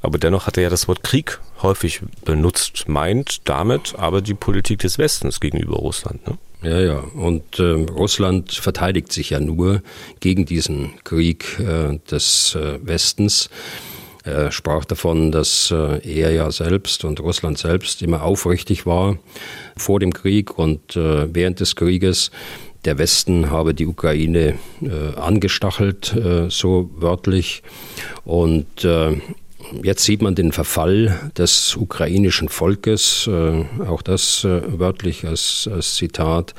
A: Aber dennoch hat er ja das Wort Krieg häufig benutzt, meint damit aber die Politik des Westens gegenüber Russland. Ne?
B: Ja, ja. Und äh, Russland verteidigt sich ja nur gegen diesen Krieg äh, des äh, Westens. Er sprach davon, dass äh, er ja selbst und Russland selbst immer aufrichtig war vor dem Krieg und äh, während des Krieges. Der Westen habe die Ukraine äh, angestachelt, so wörtlich. Und Jetzt sieht man den Verfall des ukrainischen Volkes, auch das wörtlich als, als Zitat.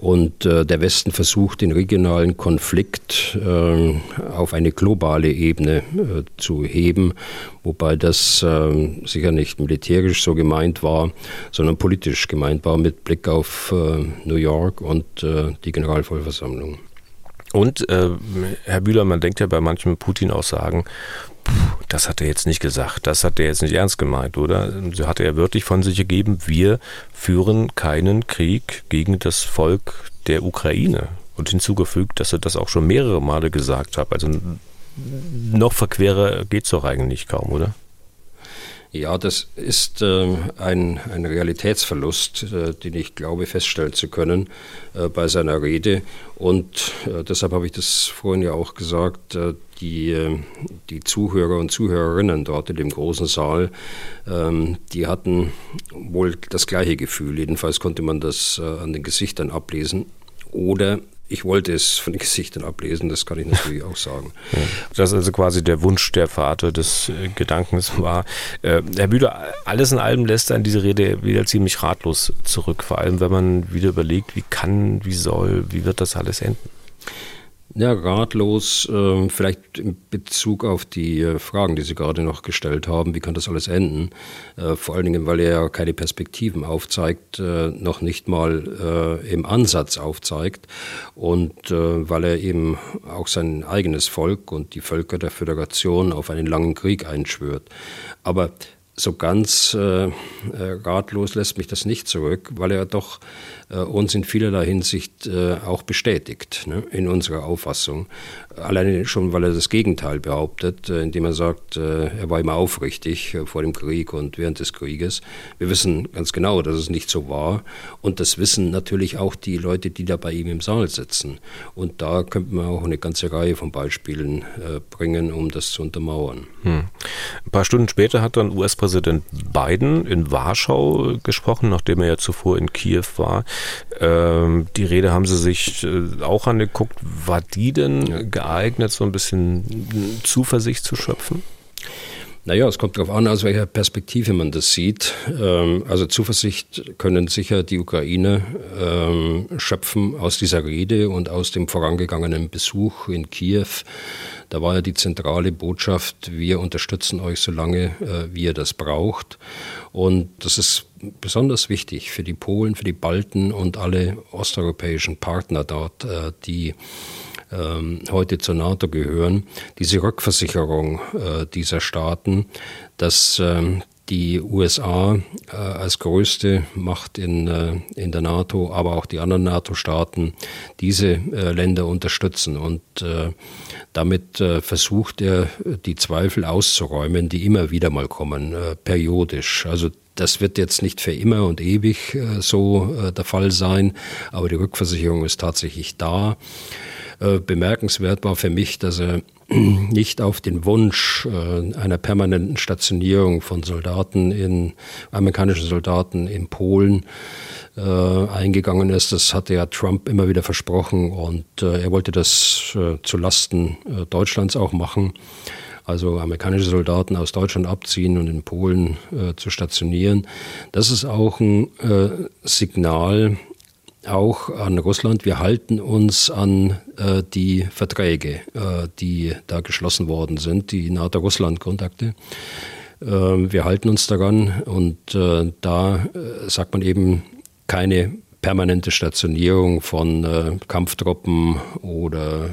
B: Und äh, der Westen versucht, den regionalen Konflikt äh, auf eine globale Ebene äh, zu heben, wobei das ähm, sicher nicht militärisch so gemeint war, sondern politisch gemeint war mit Blick auf äh, New York und äh, die Generalvollversammlung.
A: Und äh, Herr Bühler, man denkt ja bei manchen Putin-Aussagen, das hat er jetzt nicht gesagt, das hat er jetzt nicht ernst gemeint, oder? So hat er wörtlich von sich gegeben, wir führen keinen Krieg gegen das Volk der Ukraine. Und hinzugefügt, dass er das auch schon mehrere Male gesagt hat. Also noch verquerer geht es doch eigentlich kaum, oder?
B: Ja, das ist äh, ein, ein Realitätsverlust, äh, den ich glaube feststellen zu können äh, bei seiner Rede. Und äh, deshalb habe ich das vorhin ja auch gesagt, äh, die, äh, die Zuhörer und Zuhörerinnen dort in dem großen Saal, ähm, die hatten wohl das gleiche Gefühl. Jedenfalls konnte man das an den Gesichtern ablesen. Oder ich wollte es von den <laughs> Gesichtern ablesen, das kann ich natürlich auch sagen.
A: Ja. Das ist also quasi der Wunsch der Vater des äh, Gedankens war. Äh, Herr Bühler, alles in allem lässt dann diese Rede wieder ziemlich ratlos zurück, vor allem wenn man wieder überlegt, wie kann, wie soll, wie wird das alles enden?
B: Ja, ratlos, äh, vielleicht in Bezug auf die äh, Fragen, die Sie gerade noch gestellt haben, wie kann das alles enden? Äh, vor allen Dingen, weil er ja keine Perspektiven aufzeigt, äh, noch nicht mal äh, im Ansatz aufzeigt und äh, weil er eben auch sein eigenes Volk und die Völker der Föderation auf einen langen Krieg einschwört. Aber so ganz ratlos lässt mich das nicht zurück, weil er doch uns in vielerlei Hinsicht äh, auch bestätigt ne, in unserer Auffassung. Alleine schon, weil er das Gegenteil behauptet, äh, indem er sagt, er war immer aufrichtig vor dem Krieg und während des Krieges. Wir wissen ganz genau, dass es nicht so war. Und das wissen natürlich auch die Leute, die da bei ihm im Saal sitzen. Und da könnte man auch eine ganze Reihe von Beispielen bringen, um das zu untermauern. Hm.
A: Ein paar Stunden später hat dann US-Präsident Biden in Warschau gesprochen, nachdem er ja zuvor in Kiew war. Ähm, die Rede haben Sie sich äh, auch angeguckt. War die denn geeignet, so ein bisschen Zuversicht zu schöpfen?
B: Naja, es kommt darauf an, aus welcher Perspektive man das sieht. Ähm, also Zuversicht können sicher die Ukraine ähm, schöpfen aus dieser Rede und aus dem vorangegangenen Besuch in Kiew. Da war ja die zentrale Botschaft, wir unterstützen euch so lange, äh, wie ihr das braucht. Und das ist besonders wichtig für die Polen, für die Balten und alle osteuropäischen Partner dort, äh, die ähm, heute zur NATO gehören, diese Rückversicherung äh, dieser Staaten, dass ähm, die USA äh, als größte Macht in, äh, in der NATO, aber auch die anderen NATO-Staaten diese äh, Länder unterstützen. Und äh, damit äh, versucht er, die Zweifel auszuräumen, die immer wieder mal kommen, äh, periodisch. Also das wird jetzt nicht für immer und ewig so der Fall sein, aber die Rückversicherung ist tatsächlich da. Äh, bemerkenswert war für mich, dass er <clears throat> nicht auf den Wunsch äh, einer permanenten Stationierung von Soldaten in amerikanischen Soldaten in Polen äh, eingegangen ist. Das hatte ja Trump immer wieder versprochen und er wollte das zu Lasten Deutschlands auch machen. Also amerikanische Soldaten aus Deutschland abziehen und in Polen zu stationieren. Das ist auch ein Signal auch an Russland. Wir halten uns an äh, die Verträge, äh, die da geschlossen worden sind, die NATO-Russland-Kontakte. Äh, wir halten uns daran und äh, da äh, sagt man eben keine permanente Stationierung von äh, Kampftruppen oder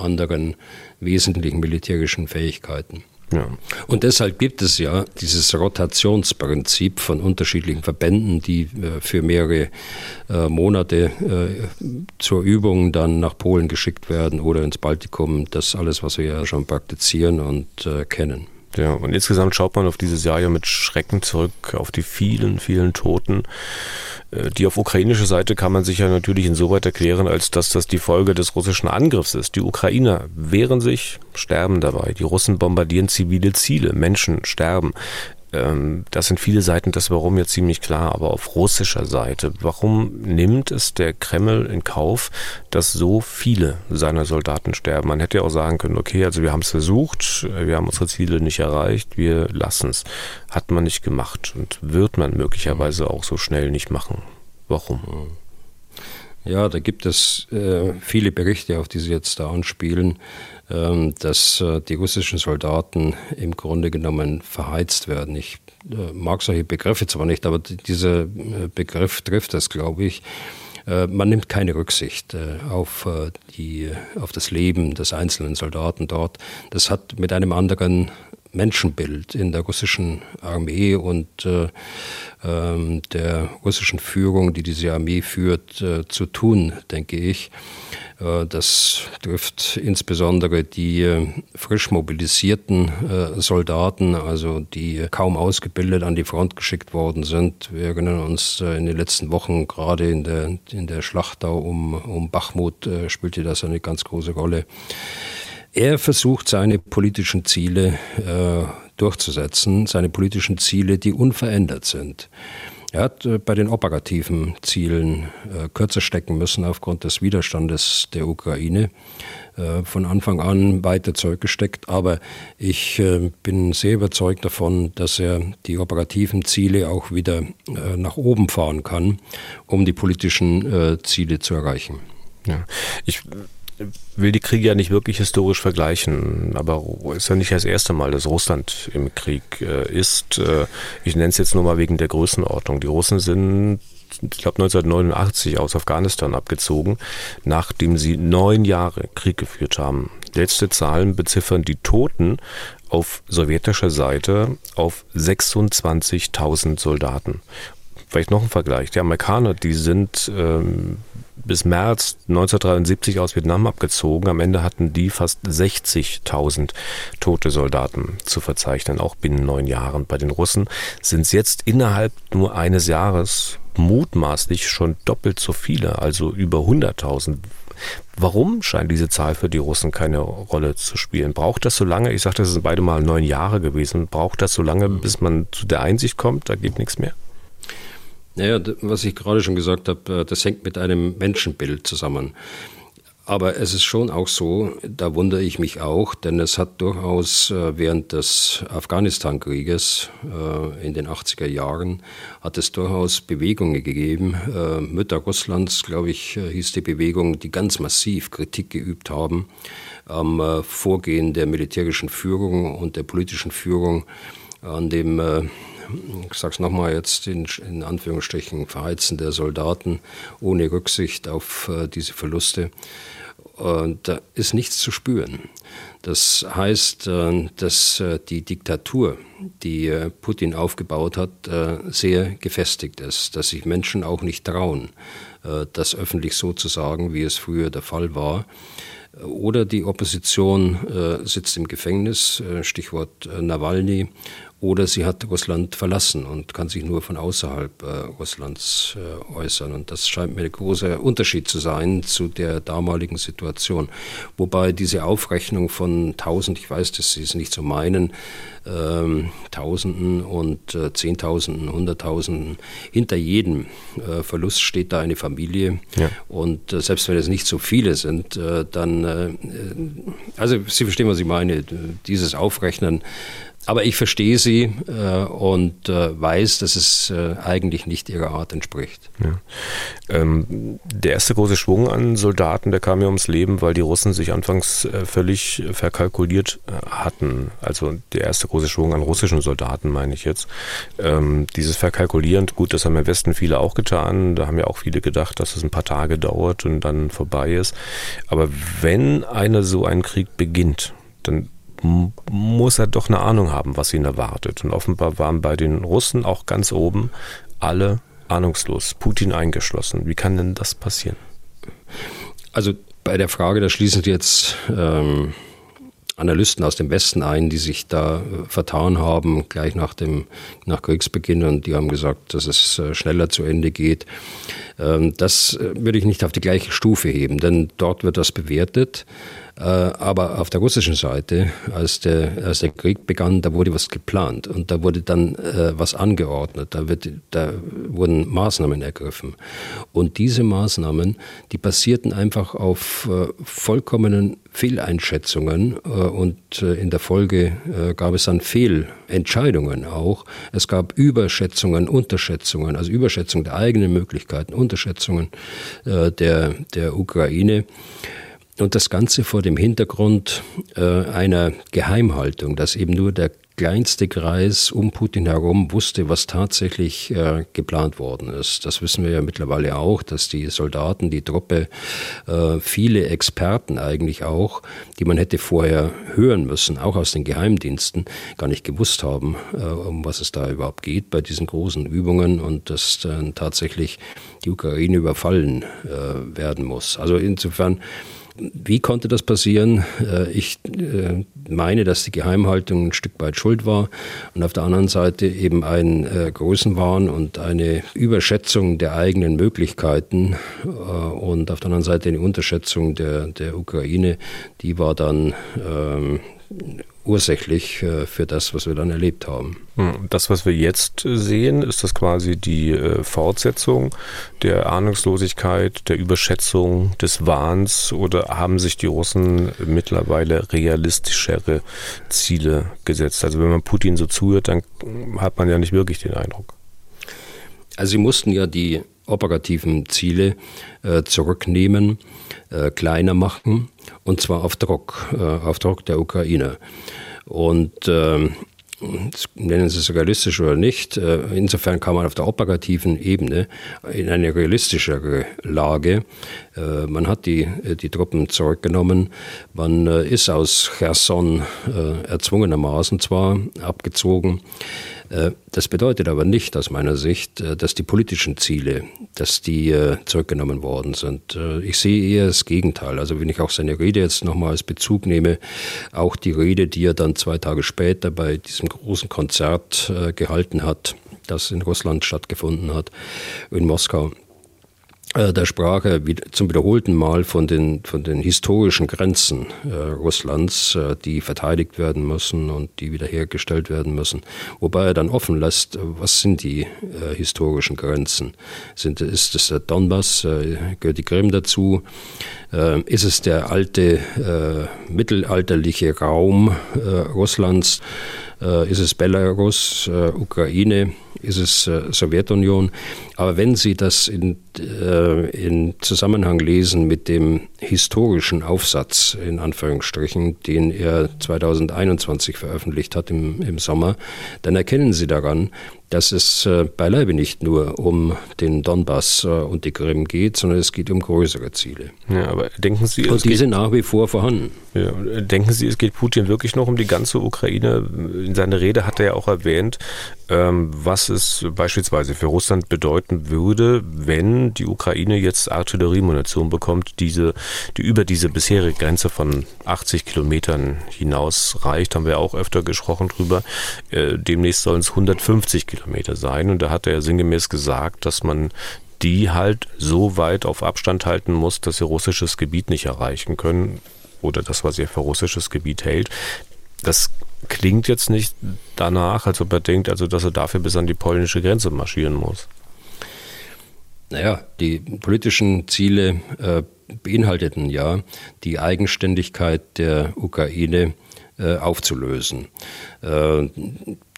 B: anderen wesentlichen militärischen Fähigkeiten. Ja. Und deshalb gibt es ja dieses Rotationsprinzip von unterschiedlichen Verbänden, die äh, für mehrere äh, Monate äh, zur Übung dann nach Polen geschickt werden oder ins Baltikum. Das alles, was wir ja schon praktizieren und kennen.
A: Ja, und insgesamt schaut man auf dieses Jahr ja mit Schrecken zurück, auf die vielen, vielen Toten. Äh, die auf ukrainischer Seite kann man sich ja natürlich insoweit erklären, als dass das die Folge des russischen Angriffs ist. Die Ukrainer wehren sich, sterben dabei. Die Russen bombardieren zivile Ziele, Menschen sterben. Ähm, das sind viele Seiten das Warum jetzt ziemlich klar, aber auf russischer Seite, warum nimmt es der Kreml in Kauf, dass so viele seiner Soldaten sterben? Man hätte ja auch sagen können, okay, also wir haben es versucht, wir haben unsere Ziele nicht erreicht, wir lassen es. Hat man nicht gemacht und wird man möglicherweise auch so schnell nicht machen. Warum?
B: Ja, da gibt es äh, viele Berichte, auf die Sie jetzt da anspielen. Ähm, dass äh, die russischen Soldaten im Grunde genommen verheizt werden. Ich äh, mag solche Begriffe zwar nicht, aber dieser äh, Begriff trifft das, glaube ich. Man nimmt keine Rücksicht auf, die, auf das Leben des einzelnen Soldaten dort. Das hat mit einem anderen Menschenbild in der russischen Armee und äh, ähm, der russischen Führung, die diese Armee führt, zu tun, denke ich. Äh, das trifft insbesondere die äh, frisch mobilisierten äh, Soldaten, also die kaum ausgebildet an die Front geschickt worden sind. Wir erinnern uns in den letzten Wochen, gerade in der, in der Schlacht um, um Bachmut, spielte das eine ganz große Rolle. Er versucht seine politischen Ziele äh, durchzusetzen, seine politischen Ziele, die unverändert sind. Er hat äh, bei den operativen Zielen äh, kürzer stecken müssen aufgrund des Widerstandes der Ukraine. Äh, von Anfang an weiter zurückgesteckt, aber ich bin sehr überzeugt davon, dass er die operativen Ziele auch wieder nach oben fahren kann, um die politischen Ziele zu erreichen.
A: Ja. Ich will die Kriege ja nicht wirklich historisch vergleichen, aber ist ja nicht das erste Mal, dass Russland im Krieg äh, ist. Äh, ich nenne es jetzt nur mal wegen der Größenordnung. Die Russen sind ich glaube 1989 aus Afghanistan abgezogen, nachdem sie neun Jahre Krieg geführt haben. Letzte Zahlen beziffern die Toten auf sowjetischer Seite auf 26.000 Soldaten. Vielleicht noch ein Vergleich. Die Amerikaner, die sind ähm, bis März 1973 aus Vietnam abgezogen. Am Ende hatten die fast 60.000 tote Soldaten zu verzeichnen, auch binnen neun Jahren. Bei den Russen sind es jetzt innerhalb nur eines Jahres mutmaßlich schon doppelt so viele, also über 100.000. Warum scheint diese Zahl für die Russen keine Rolle zu spielen? Braucht das so lange? Ich sagte, das sind beide mal neun Jahre gewesen. Braucht das so lange, bis man zu der Einsicht kommt, da geht nichts mehr?
B: Naja, was ich gerade schon gesagt habe, äh, das hängt mit einem Menschenbild zusammen. Aber es ist schon auch so, da wundere ich mich auch, denn es hat durchaus äh, während des Afghanistan-Krieges äh, in den 80er Jahren, hat es durchaus Bewegungen gegeben. Mütter Russlands, glaube ich, hieß die Bewegung, die ganz massiv Kritik geübt haben am Vorgehen der militärischen Führung und der politischen Führung, an dem ich sage es nochmal jetzt in, in, Anführungsstrichen, Verheizen der Soldaten ohne Rücksicht auf äh, diese Verluste. Und da ist nichts zu spüren. Das heißt, äh, dass äh, die Diktatur, die äh, Putin aufgebaut hat, sehr gefestigt ist, dass sich Menschen auch nicht trauen, das öffentlich so zu sagen, wie es früher der Fall war. Oder die Opposition sitzt im Gefängnis, Stichwort Nawalny, oder sie hat Russland verlassen und kann sich nur von außerhalb äh, Russlands äh, äußern. Und das scheint mir ein großer Unterschied zu sein zu der damaligen Situation. Wobei diese Aufrechnung von tausend, ich weiß, dass Sie es nicht so meinen, ähm, Tausenden und äh, Zehntausenden, Hunderttausenden, hinter jedem äh, Verlust steht da eine Familie. Ja. Und äh, selbst wenn es nicht so viele sind, äh, dann, also Sie verstehen, was ich meine, dieses Aufrechnen, aber ich verstehe sie äh, und äh, weiß, dass es äh, eigentlich nicht ihrer Art entspricht. Ja.
A: Ähm, der erste große Schwung an Soldaten, der kam ja ums Leben, weil die Russen sich anfangs äh, völlig verkalkuliert äh, hatten. Also der erste große Schwung an russischen Soldaten, meine ich jetzt. Ähm, dieses Verkalkulieren, gut, das haben im Westen viele auch getan. Da haben ja auch viele gedacht, dass es ein paar Tage dauert und dann vorbei ist. Aber wenn einer so einen Krieg beginnt, dann muss er doch eine Ahnung haben, was ihn erwartet. Und offenbar waren bei den Russen auch ganz oben alle ahnungslos, Putin eingeschlossen. Wie kann denn das passieren?
B: Also bei der Frage, da schließen jetzt ähm, Analysten aus dem Westen ein, die sich da äh, vertan haben, gleich nach dem nach Kriegsbeginn und die haben gesagt, dass es äh, schneller zu Ende geht. Ähm, das äh, würde ich nicht auf die gleiche Stufe heben, denn dort wird das bewertet. Äh, aber auf der russischen Seite, als der, als der Krieg begann, da wurde was geplant und da wurde dann äh, was angeordnet, da, wird, da wurden Maßnahmen ergriffen. Und diese Maßnahmen, die basierten einfach auf äh, vollkommenen Fehleinschätzungen und in der Folge gab es dann Fehlentscheidungen auch. Es gab Überschätzungen, Unterschätzungen, also Überschätzung der eigenen Möglichkeiten, Unterschätzungen der, der Ukraine. Und das Ganze vor dem Hintergrund äh, einer Geheimhaltung, dass eben nur der kleinste Kreis um Putin herum wusste, was tatsächlich äh, geplant worden ist. Das wissen wir ja mittlerweile auch, dass die Soldaten, die Truppe, äh, viele Experten eigentlich auch, die man hätte vorher hören müssen, auch aus den Geheimdiensten, gar nicht gewusst haben, äh, um was es da überhaupt geht bei diesen großen Übungen und dass dann tatsächlich die Ukraine überfallen äh, werden muss. Also insofern wie konnte das passieren? Äh, ich äh, meine, dass die Geheimhaltung ein Stück weit schuld war und auf der anderen Seite eben ein äh, Größenwahn und eine Überschätzung der eigenen Möglichkeiten und auf der anderen Seite eine Unterschätzung der, der Ukraine, die war dann ähm, ursächlich äh, für das, was wir dann erlebt haben.
A: Hm, das, was wir jetzt sehen, ist das quasi die äh, Fortsetzung der Ahnungslosigkeit, der Überschätzung, des Wahns oder haben sich die Russen mittlerweile realistischere Ziele gesetzt? Also wenn man Putin so zuhört, dann hat man ja nicht wirklich den Eindruck.
B: Also sie mussten ja die operativen Ziele äh, zurücknehmen, äh, kleiner machen, und zwar auf Druck, äh, auf Druck der Ukraine. Und ähm, nennen Sie es realistisch oder nicht, äh, insofern kann man auf der operativen Ebene in eine realistischere Lage. Äh, man hat die, äh, die Truppen zurückgenommen, man ist aus Cherson erzwungenermaßen zwar abgezogen, äh, das bedeutet aber nicht aus meiner Sicht, äh, dass die politischen Ziele, dass die äh, zurückgenommen worden sind. Ich sehe eher das Gegenteil. Also wenn ich auch seine Rede jetzt nochmal als Bezug nehme, auch die Rede, die er dann zwei Tage später bei diesem großen Konzert gehalten hat, das in Russland stattgefunden hat, in Moskau, äh, der sprach er zum wiederholten Mal von den, von den historischen Grenzen äh, Russlands, äh, die verteidigt werden müssen und die wiederhergestellt werden müssen. Wobei er dann offen lässt, äh, was sind die äh, historischen Grenzen? Sind, ist es der Donbass, äh, gehört die Krim dazu? ist es der alte mittelalterliche Raum Russlands? ist es Belarus, Ukraine? Ist es äh, Sowjetunion. Aber wenn Sie das in, äh, in Zusammenhang lesen mit dem historischen Aufsatz, in Anführungsstrichen, den er 2021 veröffentlicht hat im, im Sommer, dann erkennen Sie daran, dass es äh, beileibe nicht nur um den Donbass äh, und die Krim geht, sondern es geht um größere Ziele.
A: Ja, aber denken Sie,
B: und die sind nach wie vor vorhanden.
A: Ja, denken Sie, es geht Putin wirklich noch um die ganze Ukraine? In seiner Rede hat er ja auch erwähnt, ähm, was es beispielsweise für Russland bedeuten würde, wenn die Ukraine jetzt Artilleriemunition bekommt, diese, die über diese bisherige Grenze von 80 Kilometern hinaus reicht, haben wir auch öfter gesprochen drüber. Äh, demnächst sollen es 150 Kilometer sein und da hat er sinngemäß gesagt, dass man die halt so weit auf Abstand halten muss, dass sie russisches Gebiet nicht erreichen können oder das, was er für russisches Gebiet hält. Das klingt jetzt nicht danach, als ob er denkt, also dass er dafür bis an die polnische Grenze marschieren muss.
B: Naja, die politischen Ziele äh, beinhalteten ja die Eigenständigkeit der Ukraine aufzulösen. Äh,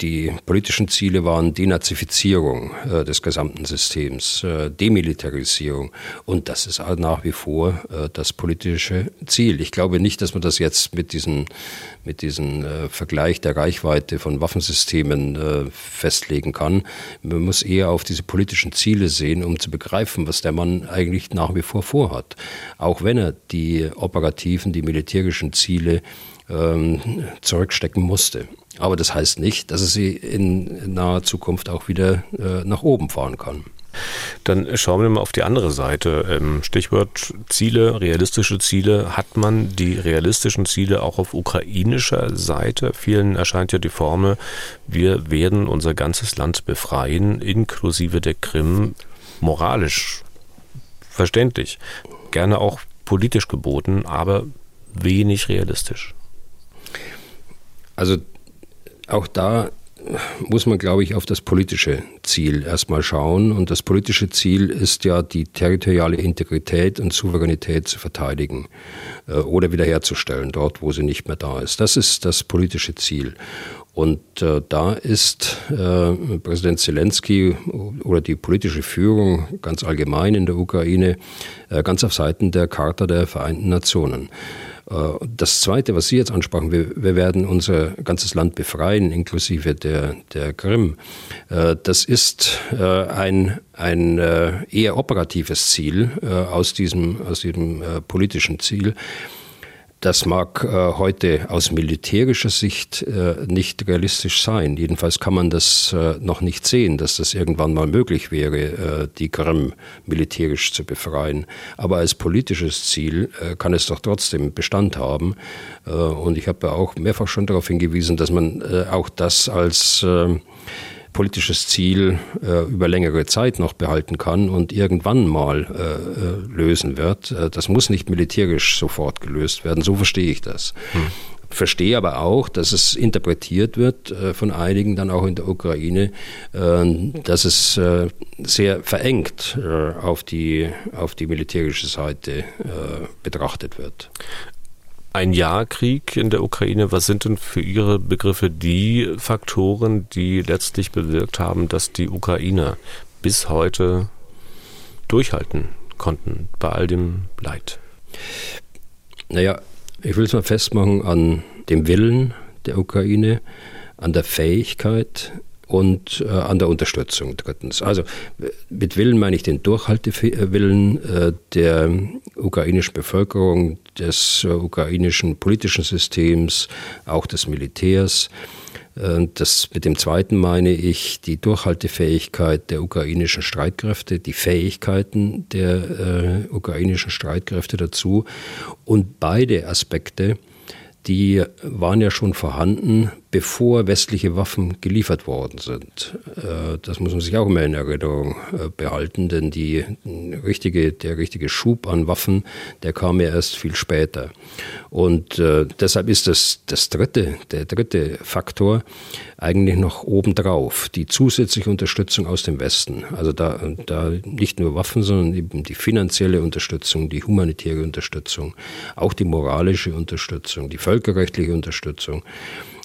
B: die politischen Ziele waren Denazifizierung äh, des gesamten Systems, Demilitarisierung und das ist nach wie vor das politische Ziel. Ich glaube nicht, dass man das jetzt mit diesem mit diesem Vergleich der Reichweite von Waffensystemen festlegen kann. Man muss eher auf diese politischen Ziele sehen, um zu begreifen, was der Mann eigentlich nach wie vor vorhat. Auch wenn er die operativen, die militärischen Ziele ähm, zurückstecken musste. Aber das heißt nicht, dass es sie in naher Zukunft auch wieder äh, nach oben fahren kann.
A: Dann schauen wir mal auf die andere Seite. Ähm, Stichwort Ziele, realistische Ziele. Hat man die realistischen Ziele auch auf ukrainischer Seite? Vielen erscheint ja die Formel, wir werden unser ganzes Land befreien, inklusive der Krim, moralisch verständlich. Gerne auch politisch geboten, aber wenig realistisch.
B: Also auch da muss man, glaube ich, auf das politische Ziel erstmal schauen. Und das politische Ziel ist ja, die territoriale Integrität und Souveränität zu verteidigen äh, oder wiederherzustellen, dort, wo sie nicht mehr da ist. Das ist das politische Ziel. Und äh, da ist äh, Präsident Zelensky oder die politische Führung ganz allgemein in der Ukraine äh, ganz auf Seiten der Charta der Vereinten Nationen. Äh, das Zweite, was Sie jetzt ansprachen, wir, wir, werden unser ganzes Land befreien, inklusive der, der Krim. Äh, das ist äh, ein, ein eher operatives Ziel aus diesem, aus diesem politischen Ziel. Das mag äh, heute aus militärischer Sicht äh, nicht realistisch sein. Jedenfalls kann man das äh, noch nicht sehen, dass das irgendwann mal möglich wäre, äh, die Krim militärisch zu befreien. Aber als politisches Ziel äh, kann es doch trotzdem Bestand haben. Äh, und ich habe ja auch mehrfach schon darauf hingewiesen, dass man auch das als politisches Ziel äh, über längere Zeit noch behalten kann und irgendwann mal äh, äh lösen wird. Äh, das muss nicht militärisch sofort gelöst werden, so verstehe ich das. Hm. Verstehe aber auch, dass es interpretiert wird äh, von einigen dann auch in der Ukraine, äh, dass es äh, sehr verengt auf, die, auf die militärische Seite betrachtet wird
A: ein Jahr Krieg in der Ukraine. Was sind denn für Ihre Begriffe die Faktoren, die letztlich bewirkt haben, dass die Ukrainer bis heute durchhalten konnten bei all dem Leid?
B: Naja, ich will es mal festmachen an dem Willen der Ukraine, an der Fähigkeit und äh, an der Unterstützung drittens. Also mit Willen meine ich den Durchhaltewillen äh, der ukrainischen Bevölkerung, des äh, ukrainischen politischen Systems, auch des Militärs. Das, mit dem zweiten meine ich die Durchhaltefähigkeit der ukrainischen Streitkräfte, die Fähigkeiten der äh, ukrainischen Streitkräfte dazu. Und beide Aspekte, die waren ja schon vorhanden, bevor westliche Waffen geliefert worden sind. Äh, das muss man sich auch immer in Erinnerung äh, behalten, denn die richtige, der richtige Schub an Waffen, der kam ja erst viel später. Und äh, deshalb ist das, das dritte, der dritte Faktor eigentlich noch obendrauf, die zusätzliche Unterstützung aus dem Westen. Also da, da nicht nur Waffen, sondern eben die finanzielle Unterstützung, die humanitäre Unterstützung, auch die moralische Unterstützung, die völkerrechtliche Unterstützung.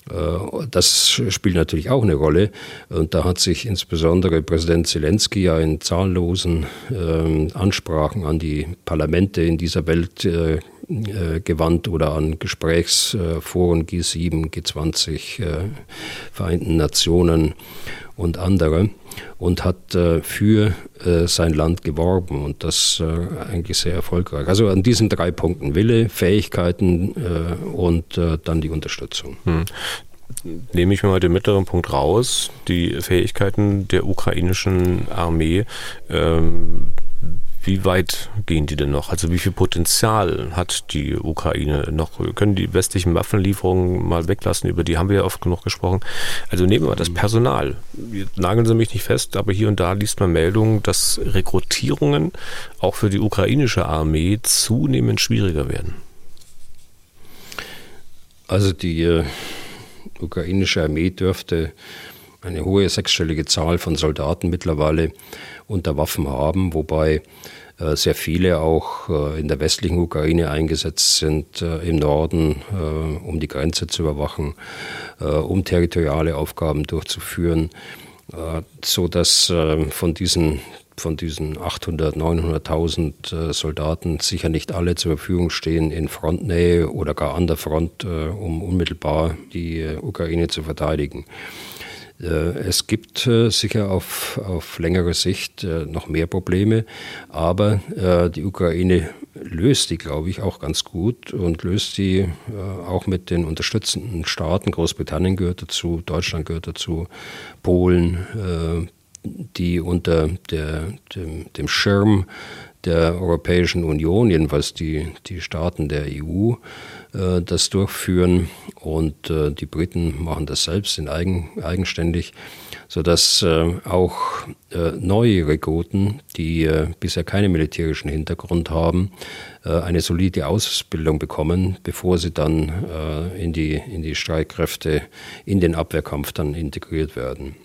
B: Äh, das spielt natürlich auch eine Rolle. Und da hat sich insbesondere Präsident Zelensky ja in zahllosen äh, Ansprachen an die Parlamente in dieser Welt äh, äh gewandt oder an Gesprächsforen G7, G20, äh, Vereinten Nationen und andere und hat äh, für äh, sein Land geworben und das äh, eigentlich sehr erfolgreich. Also an diesen drei Punkten Wille, Fähigkeiten äh, und äh, dann die Unterstützung. Hm.
A: Nehme ich mir mal den mittleren Punkt raus, die Fähigkeiten der ukrainischen Armee. Ähm, wie weit gehen die denn noch? Also wie viel Potenzial hat die Ukraine noch? Können die westlichen Waffenlieferungen mal weglassen, über die haben wir ja oft genug gesprochen. Also nehmen wir mal das mhm. Personal. Nageln Sie mich nicht fest, aber hier und da liest man Meldungen, dass Rekrutierungen auch für die ukrainische Armee zunehmend schwieriger werden.
B: Also die äh, ukrainische Armee dürfte eine hohe sechsstellige Zahl von Soldaten mittlerweile unter Waffen haben, wobei sehr viele auch äh, in der westlichen Ukraine eingesetzt sind, äh, im Norden, um die Grenze zu überwachen, um territoriale Aufgaben durchzuführen, so dass von diesen von diesen 800, 900.000 Soldaten sicher nicht alle zur Verfügung stehen in Frontnähe oder gar an der Front, um unmittelbar die Ukraine zu verteidigen. Äh, es gibt äh, sicher auf, auf längere Sicht äh, noch mehr Probleme, aber die Ukraine löst die, glaube ich, auch ganz gut und löst die auch mit den unterstützenden Staaten. Großbritannien gehört dazu, Deutschland gehört dazu, Polen, die unter der, dem, dem Schirm der Europäischen Union, jedenfalls die, die Staaten der EU, äh, das durchführen und äh, die Briten machen das selbst in eigen, eigenständig, sodass äh, auch äh, neue Rekruten, die äh, bisher keinen militärischen Hintergrund haben, äh, eine solide Ausbildung bekommen, bevor sie dann in, die, in die Streitkräfte, in den Abwehrkampf dann integriert werden.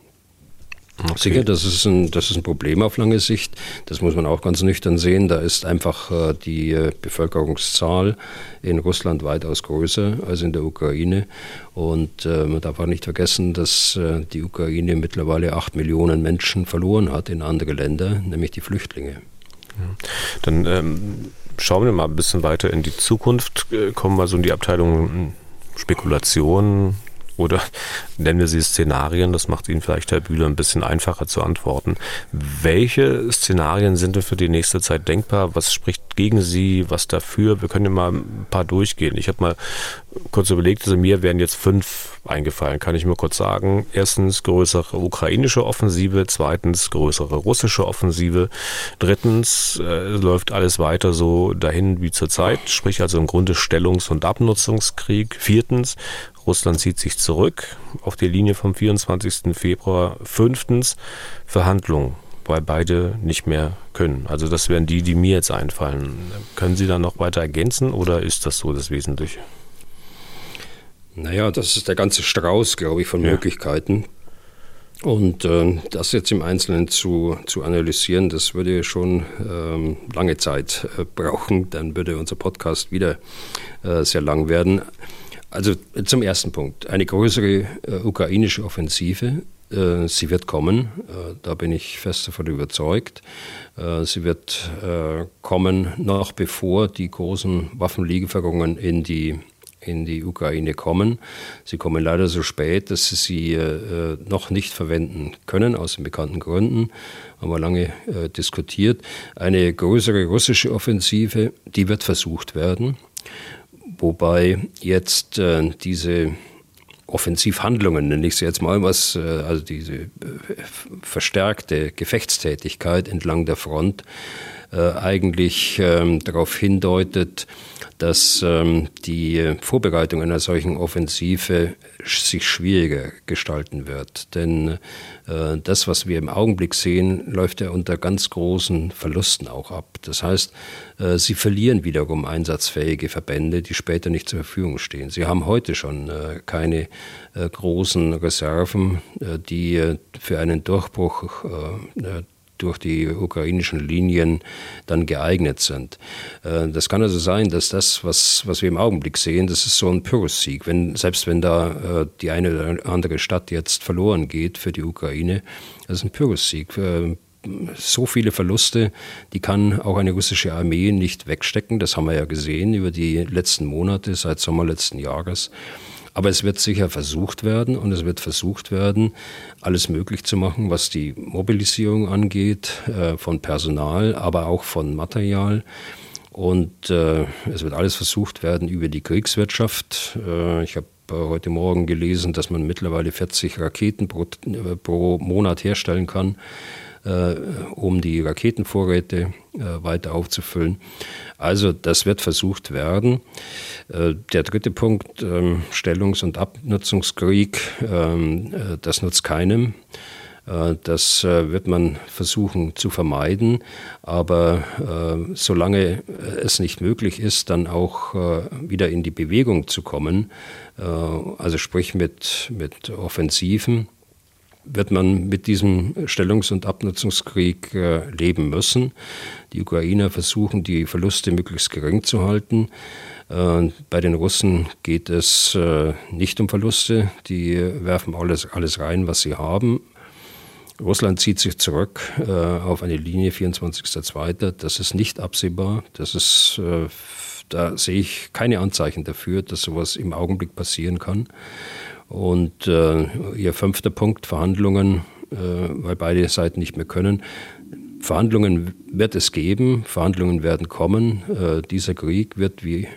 B: Okay. Sicher, das ist, ein, das ist ein Problem auf lange Sicht. Das muss man auch ganz nüchtern sehen. Da ist einfach äh, die äh, Bevölkerungszahl in Russland weitaus größer als in der Ukraine. Und äh, man darf auch nicht vergessen, dass die Ukraine mittlerweile acht Millionen Menschen verloren hat in andere Länder, nämlich die Flüchtlinge.
A: Dann ähm, schauen wir mal ein bisschen weiter in die Zukunft, kommen wir so in die Abteilung hm, Spekulation, oder nennen wir sie Szenarien, das macht Ihnen vielleicht, Herr Bühler, ein bisschen einfacher zu antworten. Welche Szenarien sind denn für die nächste Zeit denkbar? Was spricht gegen Sie, was dafür? Wir können ja mal ein paar durchgehen. Ich habe mal kurz überlegt, also mir wären jetzt fünf eingefallen, kann ich mir kurz sagen. Erstens größere ukrainische Offensive, zweitens größere russische Offensive, drittens äh, läuft alles weiter so dahin wie zurzeit, sprich also im Grunde Stellungs- und Abnutzungskrieg. Viertens Russland zieht sich zurück auf die Linie vom 24. Februar. Fünftens Verhandlungen, weil beide nicht mehr können. Also das wären die, die mir jetzt einfallen. Können Sie da noch weiter ergänzen oder ist das so das Wesentliche?
B: Naja, das ist der ganze Strauß, glaube ich, von ja. Möglichkeiten. Und äh, das jetzt im Einzelnen zu, zu analysieren, das würde schon ähm, lange Zeit äh, brauchen. Dann würde unser Podcast wieder äh, sehr lang werden. Also zum ersten Punkt. Eine größere äh, ukrainische Offensive äh, sie wird kommen, äh, da bin ich fest davon überzeugt. Äh, sie wird kommen noch bevor die großen Waffenlieferungen in die in die Ukraine kommen. Sie kommen leider so spät, dass sie sie äh, noch nicht verwenden können, aus den bekannten Gründen. Haben wir lange äh, diskutiert. Eine größere russische Offensive, die wird versucht werden. Wobei jetzt äh, diese Offensivhandlungen, nenne ich sie jetzt mal, was, äh, also diese äh, verstärkte Gefechtstätigkeit entlang der Front eigentlich ähm, darauf hindeutet, dass ähm, die Vorbereitung einer solchen Offensive sich schwieriger gestalten wird. Denn äh, das, was wir im Augenblick sehen, läuft ja unter ganz großen Verlusten auch ab. Das heißt, äh, sie verlieren wiederum einsatzfähige Verbände, die später nicht zur Verfügung stehen. Sie haben heute schon äh, keine äh, großen Reserven, äh, die für einen Durchbruch durch die ukrainischen Linien dann geeignet sind. Äh, das kann also sein, dass das, was, was wir im Augenblick sehen, das ist so ein Pyrrhussieg. Wenn, selbst wenn da äh, die eine oder andere Stadt jetzt verloren geht für die Ukraine, das ist ein Pyrrhussieg äh, so viele Verluste, die kann auch eine russische Armee nicht wegstecken. Das haben wir ja gesehen über die letzten Monate, seit Sommer letzten Jahres. Aber es wird sicher versucht werden und es wird versucht werden, alles möglich zu machen, was die Mobilisierung angeht, äh, von Personal, aber auch von Material. Und äh, es wird alles versucht werden über die Kriegswirtschaft. Äh, ich habe äh, heute Morgen gelesen, dass man mittlerweile 40 Raketen pro, äh, pro Monat herstellen kann um die Raketenvorräte äh, weiter aufzufüllen. Also das wird versucht werden. Äh, der dritte Punkt, ähm, Stellungs- und Abnutzungskrieg, ähm, äh, das nutzt keinem. Äh, das äh, wird man versuchen zu vermeiden, aber solange es nicht möglich ist, dann auch wieder in die Bewegung zu kommen, also sprich mit, mit Offensiven, wird man mit diesem Stellungs- und Abnutzungskrieg äh, leben müssen. Die Ukrainer versuchen, die Verluste möglichst gering zu halten. Äh, bei den Russen geht es äh, nicht um Verluste. Die werfen alles, alles rein, was sie haben. Russland zieht sich zurück auf eine Linie 24.02. Das ist nicht absehbar. Das ist, da sehe ich keine Anzeichen dafür, dass sowas im Augenblick passieren kann. Und äh, ihr fünfter Punkt, Verhandlungen, äh, weil beide Seiten nicht mehr können. Verhandlungen wird es geben, Verhandlungen werden kommen. Äh, dieser Krieg wird wie äh,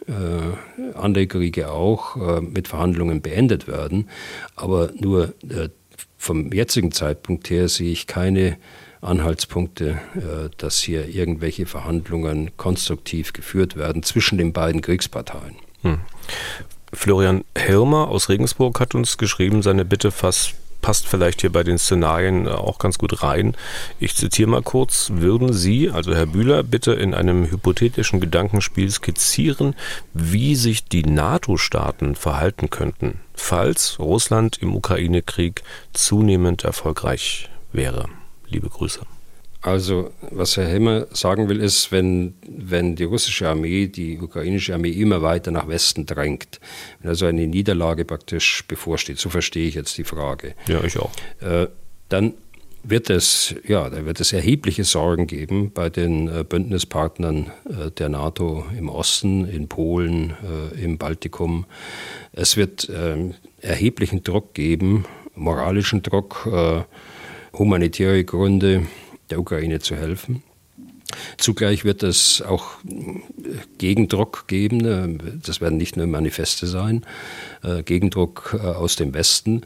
B: andere Kriege auch äh, mit Verhandlungen beendet werden. Aber nur äh, vom jetzigen Zeitpunkt her sehe ich keine Anhaltspunkte, dass hier irgendwelche Verhandlungen konstruktiv geführt werden zwischen den beiden Kriegsparteien. Hm.
A: Florian Hirmer aus Regensburg hat uns geschrieben, seine Bitte fast passt vielleicht hier bei den Szenarien auch ganz gut rein. Ich zitiere mal kurz. Würden Sie, also Herr Bühler, bitte in einem hypothetischen Gedankenspiel skizzieren, wie sich die NATO-Staaten verhalten könnten, falls Russland im Ukraine-Krieg zunehmend erfolgreich wäre? Liebe Grüße.
B: Also, was Herr Hemmer sagen will, ist, wenn, wenn die russische Armee, die ukrainische Armee immer weiter nach Westen drängt, wenn also eine Niederlage praktisch bevorsteht, so verstehe ich jetzt die Frage.
A: Ja, ich auch.
B: Äh, dann wird es, ja, da wird es erhebliche Sorgen geben bei den äh, Bündnispartnern äh, der NATO im Osten, in Polen, äh, im Baltikum. Es wird ähm, erheblichen Druck geben, moralischen Druck, äh, humanitäre Gründe, der Ukraine zu helfen. Zugleich wird es auch Gegendruck geben. Das werden nicht nur Manifeste sein. Äh, Gegendruck äh, aus dem Westen,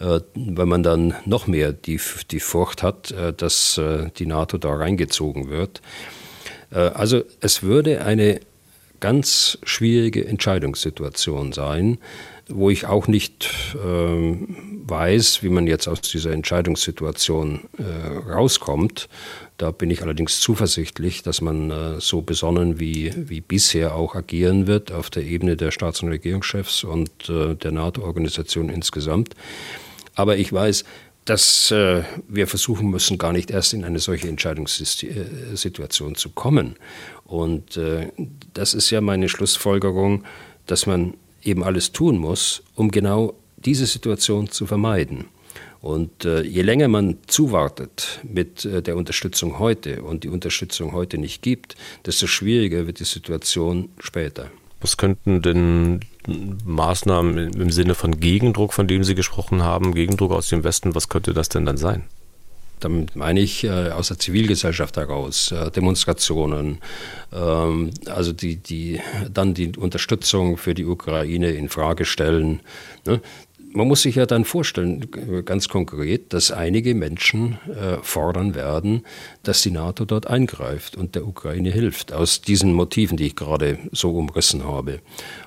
B: äh, weil man dann noch mehr die, die Furcht hat, dass die NATO da reingezogen wird. Also es würde eine ganz schwierige Entscheidungssituation sein, wo ich auch nicht ähm, weiß, wie man jetzt aus dieser Entscheidungssituation äh, rauskommt. Da bin ich allerdings zuversichtlich, dass man äh, so besonnen wie, wie bisher auch agieren wird auf der Ebene der Staats- und Regierungschefs und äh, der NATO-Organisation insgesamt. Aber ich weiß, dass äh, wir versuchen müssen, gar nicht erst in eine solche Entscheidungssituation zu kommen. Und äh, das ist ja meine Schlussfolgerung, dass man eben alles tun muss, um genau diese Situation zu vermeiden. Und äh, je länger man zuwartet mit äh, der Unterstützung heute und die Unterstützung heute nicht gibt, desto schwieriger wird die Situation später.
A: Was könnten denn Maßnahmen im Sinne von Gegendruck, von dem Sie gesprochen haben, Gegendruck aus dem Westen, was könnte das denn dann sein?
B: Damit meine ich äh, aus der Zivilgesellschaft heraus, äh, Demonstrationen, ähm, also die, die dann die Unterstützung für die Ukraine in Frage stellen. Ne? Man muss sich ja dann vorstellen, ganz konkret, dass einige Menschen äh, fordern werden, dass die NATO dort eingreift und der Ukraine hilft, aus diesen Motiven, die ich gerade so umrissen habe.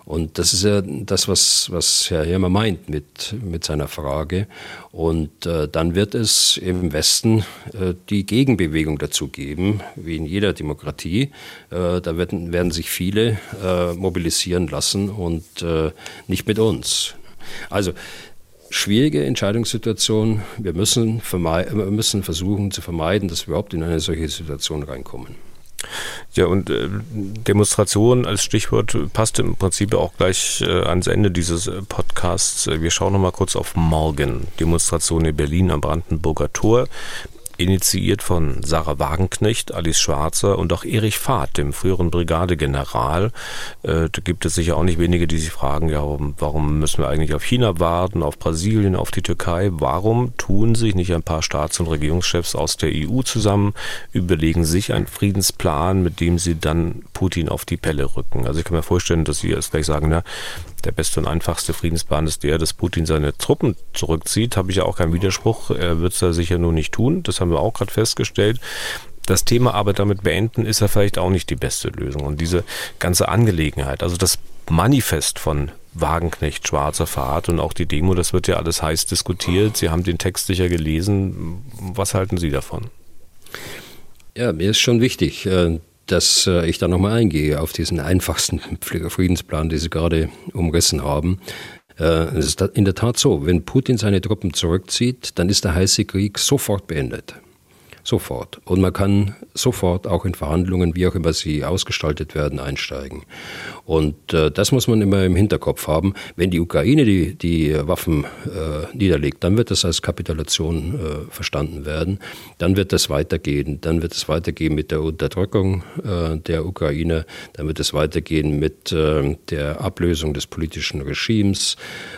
B: Und das ist ja das, was, was Herr Hermer meint mit, mit seiner Frage. Und äh, dann wird es im Westen äh, die Gegenbewegung dazu geben, wie in jeder Demokratie. Äh, da werden, werden sich viele äh, mobilisieren lassen und äh, nicht mit uns. Also schwierige Entscheidungssituation. Wir müssen, wir müssen versuchen zu vermeiden, dass wir überhaupt in eine solche Situation reinkommen.
A: Ja, und äh, Demonstration als Stichwort passt im Prinzip auch gleich äh, ans Ende dieses äh, Podcasts. Wir schauen nochmal kurz auf morgen. Demonstration in Berlin am Brandenburger Tor initiiert von Sarah Wagenknecht, Alice Schwarzer und auch Erich Fahrt, dem früheren Brigadegeneral. Äh, da gibt es sicher auch nicht wenige, die sich fragen, ja, warum müssen wir eigentlich auf China warten, auf Brasilien, auf die Türkei? Warum tun sich nicht ein paar Staats- und Regierungschefs aus der EU zusammen, überlegen sich einen Friedensplan, mit dem sie dann Putin auf die Pelle rücken? Also ich kann mir vorstellen, dass sie jetzt gleich sagen, na, der beste und einfachste Friedensplan ist der, dass Putin seine Truppen zurückzieht. Habe ich ja auch keinen Widerspruch. Er wird es da sicher nur nicht tun. Das haben wir auch gerade festgestellt. Das Thema aber damit beenden, ist ja vielleicht auch nicht die beste Lösung. Und diese ganze Angelegenheit, also das Manifest von Wagenknecht, Schwarzer Fahrt und auch die Demo, das wird ja alles heiß diskutiert. Sie haben den Text sicher gelesen. Was halten Sie davon?
B: Ja, mir ist schon wichtig, äh, dass äh, ich da nochmal eingehe auf diesen einfachsten Friedенsplan, den Sie gerade umrissen haben. Äh, es ist in der Tat so, wenn Putin seine Truppen zurückzieht, dann ist der heiße Krieg sofort beendet. Sofort. Und man kann sofort auch in Verhandlungen, wie auch immer sie ausgestaltet werden, einsteigen. Und äh, das muss man immer im Hinterkopf haben. Wenn die Ukraine die, die Waffen äh, niederlegt, dann wird das als Kapitulation äh, verstanden werden. Dann wird das weitergehen. Dann wird es weitergehen mit der Unterdrückung äh, der Ukraine. Dann wird es weitergehen mit äh, der Ablösung des politischen Regimes.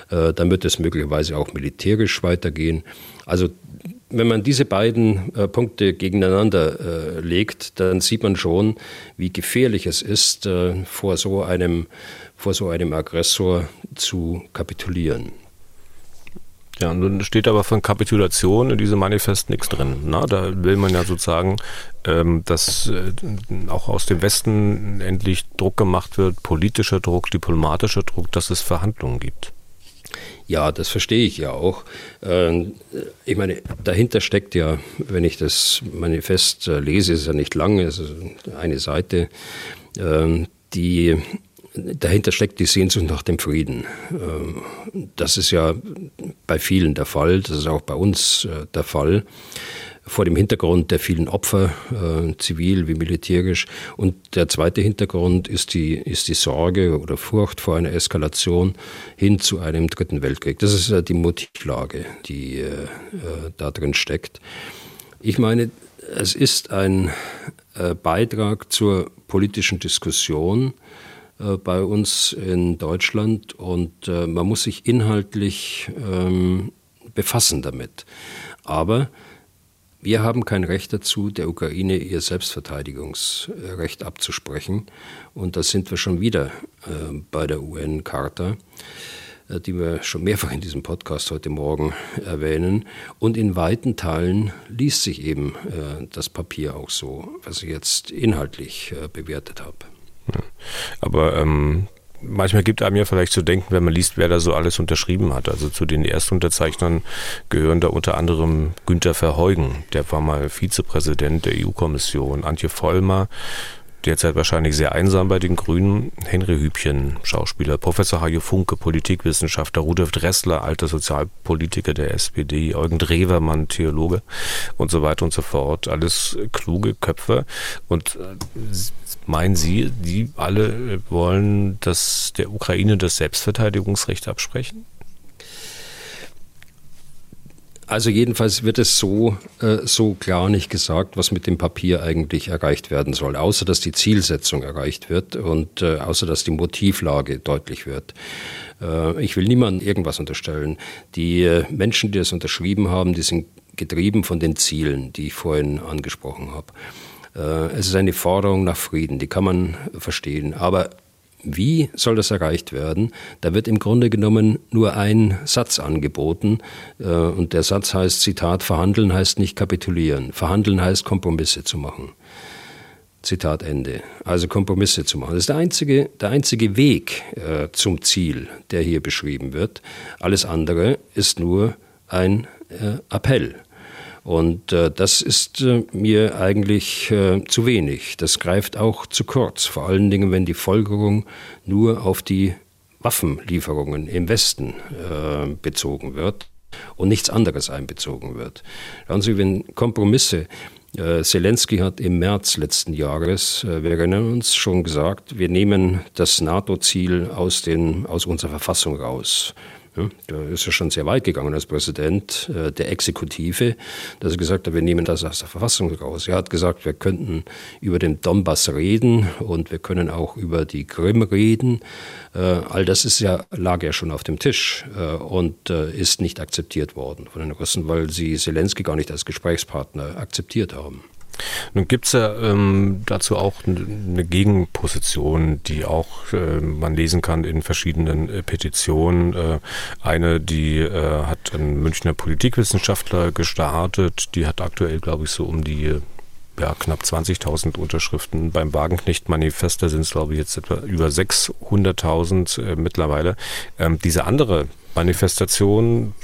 B: Äh, dann wird es möglicherweise auch militärisch weitergehen. Also wenn man diese beiden äh, Punkte gegeneinander äh, legt, dann sieht man schon, wie gefährlich es ist, äh, vor, so einem, vor so einem Aggressor zu kapitulieren.
A: Ja, nun steht aber von Kapitulation in diesem Manifest nichts drin. Na, da will man ja sozusagen, ähm, dass äh, auch aus dem Westen endlich Druck gemacht wird, politischer Druck, diplomatischer Druck, dass es Verhandlungen gibt.
B: Ja, das verstehe ich ja auch. Ähm, ich meine, dahinter steckt ja, wenn ich das Manifest äh, lese, ist ja nicht lang, es ist eine Seite, ähm, die dahinter steckt die Sehnsucht nach dem Frieden. Ähm, das ist ja bei vielen der Fall, das ist auch bei uns äh, der Fall vor dem Hintergrund der vielen Opfer, äh, zivil wie militärisch. Und der zweite Hintergrund ist die, ist die Sorge oder Furcht vor einer Eskalation hin zu einem dritten Weltkrieg. Das ist äh, die Motivlage, die äh, äh, da drin steckt. Ich meine, es ist ein äh, Beitrag zur politischen Diskussion äh, bei uns in Deutschland und man muss sich inhaltlich ähm, befassen damit. Aber wir haben kein Recht dazu, der Ukraine ihr Selbstverteidigungsrecht abzusprechen. Und da sind wir schon wieder äh, bei der UN-Charta, äh, die wir schon mehrfach in diesem Podcast heute Morgen erwähnen. Und in weiten Teilen liest sich eben äh, das Papier auch so, was ich jetzt inhaltlich äh, bewertet habe.
A: Aber ähm, manchmal gibt einem ja vielleicht zu denken, wenn man liest, wer da so alles unterschrieben hat. Also zu den Erstunterzeichnern gehören da unter anderem Günter Verheugen, der war mal Vizepräsident der EU-Kommission, Antje Vollmer, derzeit wahrscheinlich sehr einsam bei den Grünen. Henry Hübchen, Schauspieler, Professor Hajo Funke, Politikwissenschaftler, Rudolf Dressler, alter Sozialpolitiker der SPD, Eugen Drewermann, Theologe und so weiter und so fort. Alles kluge Köpfe. Und äh, meinen Sie, die alle wollen dass der Ukraine das Selbstverteidigungsrecht absprechen?
B: Also jedenfalls wird es so, äh, so klar nicht gesagt, was mit dem Papier eigentlich erreicht werden soll, außer dass die Zielsetzung erreicht wird und äh, außer dass die Motivlage deutlich wird. Äh, ich will niemandem irgendwas unterstellen. Die äh, Menschen, die das unterschrieben haben, die sind getrieben von den Zielen, die ich vorhin angesprochen habe. Äh, es ist eine Forderung nach Frieden, die kann man verstehen. Aber wie soll das erreicht werden? Da wird im Grunde genommen nur ein Satz angeboten äh, und der Satz heißt, Zitat, verhandeln heißt nicht kapitulieren, verhandeln heißt Kompromisse zu machen. Zitat Ende. Also Kompromisse zu machen. Das ist der einzige, der einzige Weg äh, zum Ziel, der hier beschrieben wird. Alles andere ist nur ein äh, Appell. Und äh, das ist äh, mir eigentlich äh, zu wenig. Das greift auch zu kurz, vor allen Dingen, wenn die Folgerung nur auf die Waffenlieferungen im Westen äh, bezogen wird und nichts anderes einbezogen wird. Schauen Sie, wenn Kompromisse äh, Zelensky hat im März letzten Jahres, äh, wir erinnern uns, schon gesagt, wir nehmen das NATO-Ziel aus, aus unserer Verfassung raus. Da ist er schon sehr weit gegangen als Präsident äh, der Exekutive, dass er gesagt hat, wir nehmen das aus der Verfassung raus. Er hat gesagt, wir könnten über den Donbass reden und wir können auch über die Krim reden. Äh, all das ist ja, lag ja schon auf dem Tisch äh, und ist nicht akzeptiert worden von den Russen, weil sie Zelensky gar nicht als Gesprächspartner akzeptiert haben.
A: Nun gibt es ja ähm, dazu auch eine Gegenposition, die auch äh, man lesen kann in verschiedenen äh, Petitionen. Äh, eine, die äh, hat ein Münchner Politikwissenschaftler gestartet, die hat aktuell, glaube ich, so um die ja, knapp 20.000 Unterschriften beim Wagenknecht-Manifest. Sind es, glaube ich, jetzt etwa über 600.000 äh, mittlerweile. Ähm, diese andere Manifestation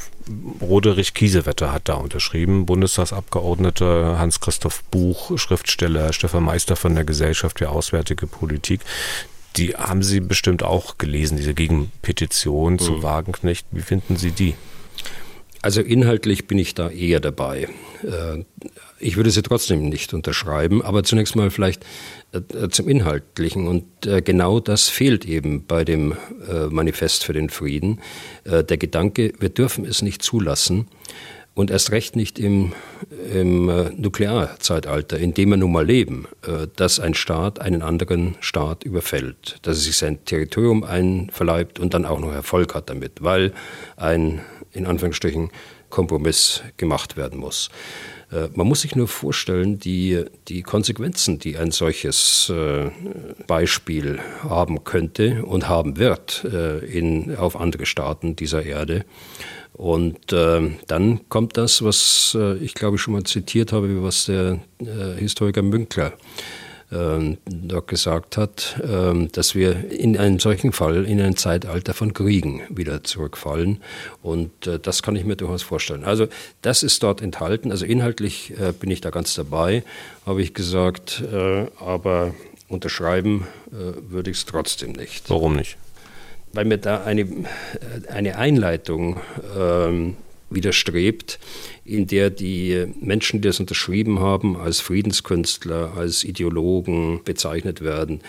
A: Roderich Kiesewetter hat da unterschrieben, Bundestagsabgeordneter Hans-Christoph Buch, Schriftsteller Stefan Meister von der Gesellschaft für Auswärtige Politik. Die haben Sie bestimmt auch gelesen, diese Gegenpetition mhm. zu Wagenknecht. Wie finden Sie die?
B: Also inhaltlich bin ich da eher dabei. Äh, ich würde sie trotzdem nicht unterschreiben, aber zunächst mal vielleicht zum Inhaltlichen. Und äh, genau das fehlt eben bei dem Manifest für den Frieden. Der Gedanke, wir dürfen es nicht zulassen und erst recht nicht im, im Nuklearzeitalter, in dem wir nun mal leben, dass ein Staat einen anderen Staat überfällt, dass er sich sein Territorium einverleibt und dann auch noch Erfolg hat damit, weil ein in Anführungsstrichen Kompromiss gemacht werden muss. Äh, man muss sich nur vorstellen, die, die Konsequenzen, die ein solches äh, Beispiel haben könnte und haben wird äh, in, auf andere Staaten dieser Erde. Und äh, dann kommt das, was äh, ich glaube ich schon mal zitiert habe, was der äh, Historiker Münkler ähm, dort gesagt hat, ähm, dass wir in einem solchen Fall in ein Zeitalter von Kriegen wieder zurückfallen. Und äh, das kann ich mir durchaus vorstellen. Also das ist dort enthalten. Also inhaltlich äh, bin ich da ganz dabei, habe ich gesagt, äh, aber unterschreiben würde ich es trotzdem nicht.
A: Warum nicht?
B: Weil mir da eine, eine Einleitung ähm, widerstrebt, in der die Menschen, die das unterschrieben haben, als Friedenskünstler, als Ideologen bezeichnet werden.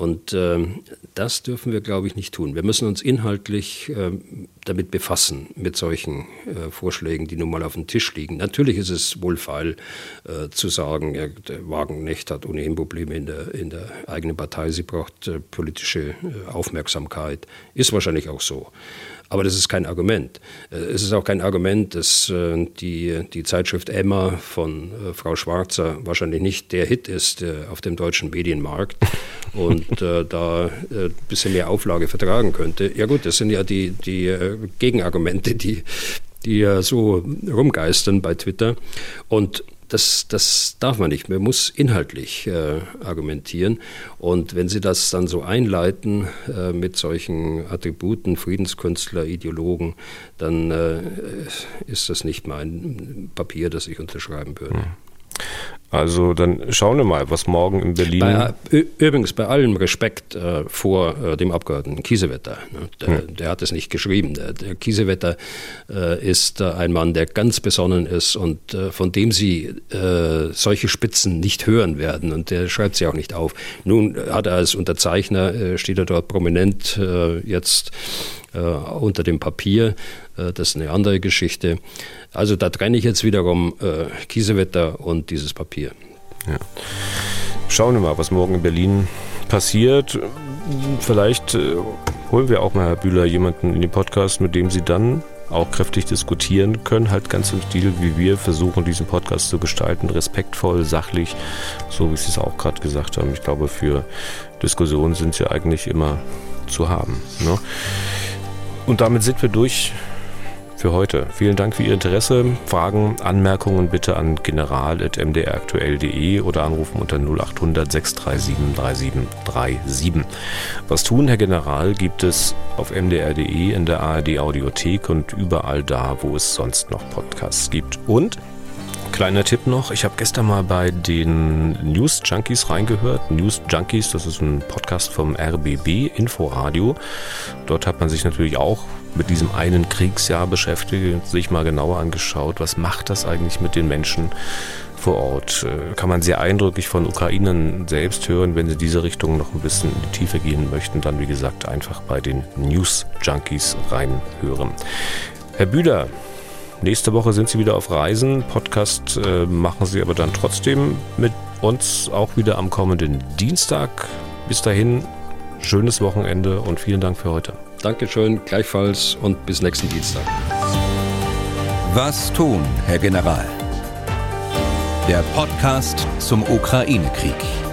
B: Und äh, das dürfen wir, glaube ich, nicht tun. Wir müssen uns inhaltlich äh, damit befassen, mit solchen äh, Vorschlägen, die nun mal auf dem Tisch liegen. Natürlich ist es wohlfeil äh, zu sagen, ja, der Wagenknecht hat ohnehin Probleme in der, in der eigenen Partei, sie braucht äh, politische äh, Aufmerksamkeit. Ist wahrscheinlich auch so. Aber das ist kein Argument. Äh, es ist auch kein Argument, dass äh, die, die Zeitschrift Emma von äh, Frau Schwarzer wahrscheinlich nicht der Hit ist auf dem deutschen Medienmarkt <laughs> und da ein bisschen mehr Auflage vertragen könnte. Ja gut, das sind ja die, die Gegenargumente, die, die ja so rumgeistern bei Twitter. Und das, das darf man nicht. Man muss inhaltlich äh, argumentieren. Und wenn Sie das dann so einleiten äh, mit solchen Attributen, Friedenskünstler, Ideologen, dann äh, ist das nicht mein Papier, das ich unterschreiben würde.
A: Also dann schauen wir mal, was morgen in Berlin.
B: Bei, übrigens bei allem Respekt äh, vor äh, dem Abgeordneten Kiesewetter. Ne? Der, hm. der, hat es nicht geschrieben. Der, der Kiesewetter äh, ist äh, ein Mann, der ganz besonnen ist und äh, von dem Sie äh, solche Spitzen nicht hören werden. Und der schreibt sie auch nicht auf. Nun hat er als Unterzeichner, steht er dort prominent jetzt unter dem Papier. Äh, das ist eine andere Geschichte. Also da trenne ich jetzt wiederum äh, Kiesewetter und dieses Papier.
A: Ja. Schauen wir mal, was morgen in Berlin passiert. Vielleicht äh, holen wir auch mal, Herr Bühler, jemanden in den Podcast, mit dem Sie dann auch kräftig diskutieren können, halt ganz im Stil, wie wir versuchen, diesen Podcast zu gestalten, respektvoll, sachlich, so wie Sie es auch gerade gesagt haben. Ich glaube, für Diskussionen sind sie eigentlich immer zu haben. Ne? Und damit sind wir durch für heute. Vielen Dank für Ihr Interesse. Fragen, Anmerkungen bitte an general.mdraktuell.de oder anrufen unter 0800 637 3737. Was tun, Herr General, gibt es auf mdr.de, in der ARD Audiothek und überall da, wo es sonst noch Podcasts gibt. Und Kleiner Tipp noch, ich habe gestern mal bei den News Junkies reingehört. News Junkies, das ist ein Podcast vom RBB Inforadio. Dort hat man sich natürlich auch mit diesem einen Kriegsjahr beschäftigt, sich mal genauer angeschaut, was macht das eigentlich mit den Menschen vor Ort. Äh, kann man sehr eindrücklich von Ukrainern selbst hören. Wenn sie diese Richtung noch ein bisschen in die Tiefe gehen möchten, dann wie gesagt einfach bei den News Junkies reinhören. Herr Bühler, Nächste Woche sind Sie wieder auf Reisen. Podcast äh, machen Sie aber dann trotzdem mit uns auch wieder am kommenden Dienstag. Bis dahin, schönes Wochenende und vielen Dank für heute.
B: Dankeschön, gleichfalls und bis nächsten Dienstag.
C: Was tun, Herr General? Der Podcast zum Ukraine-Krieg.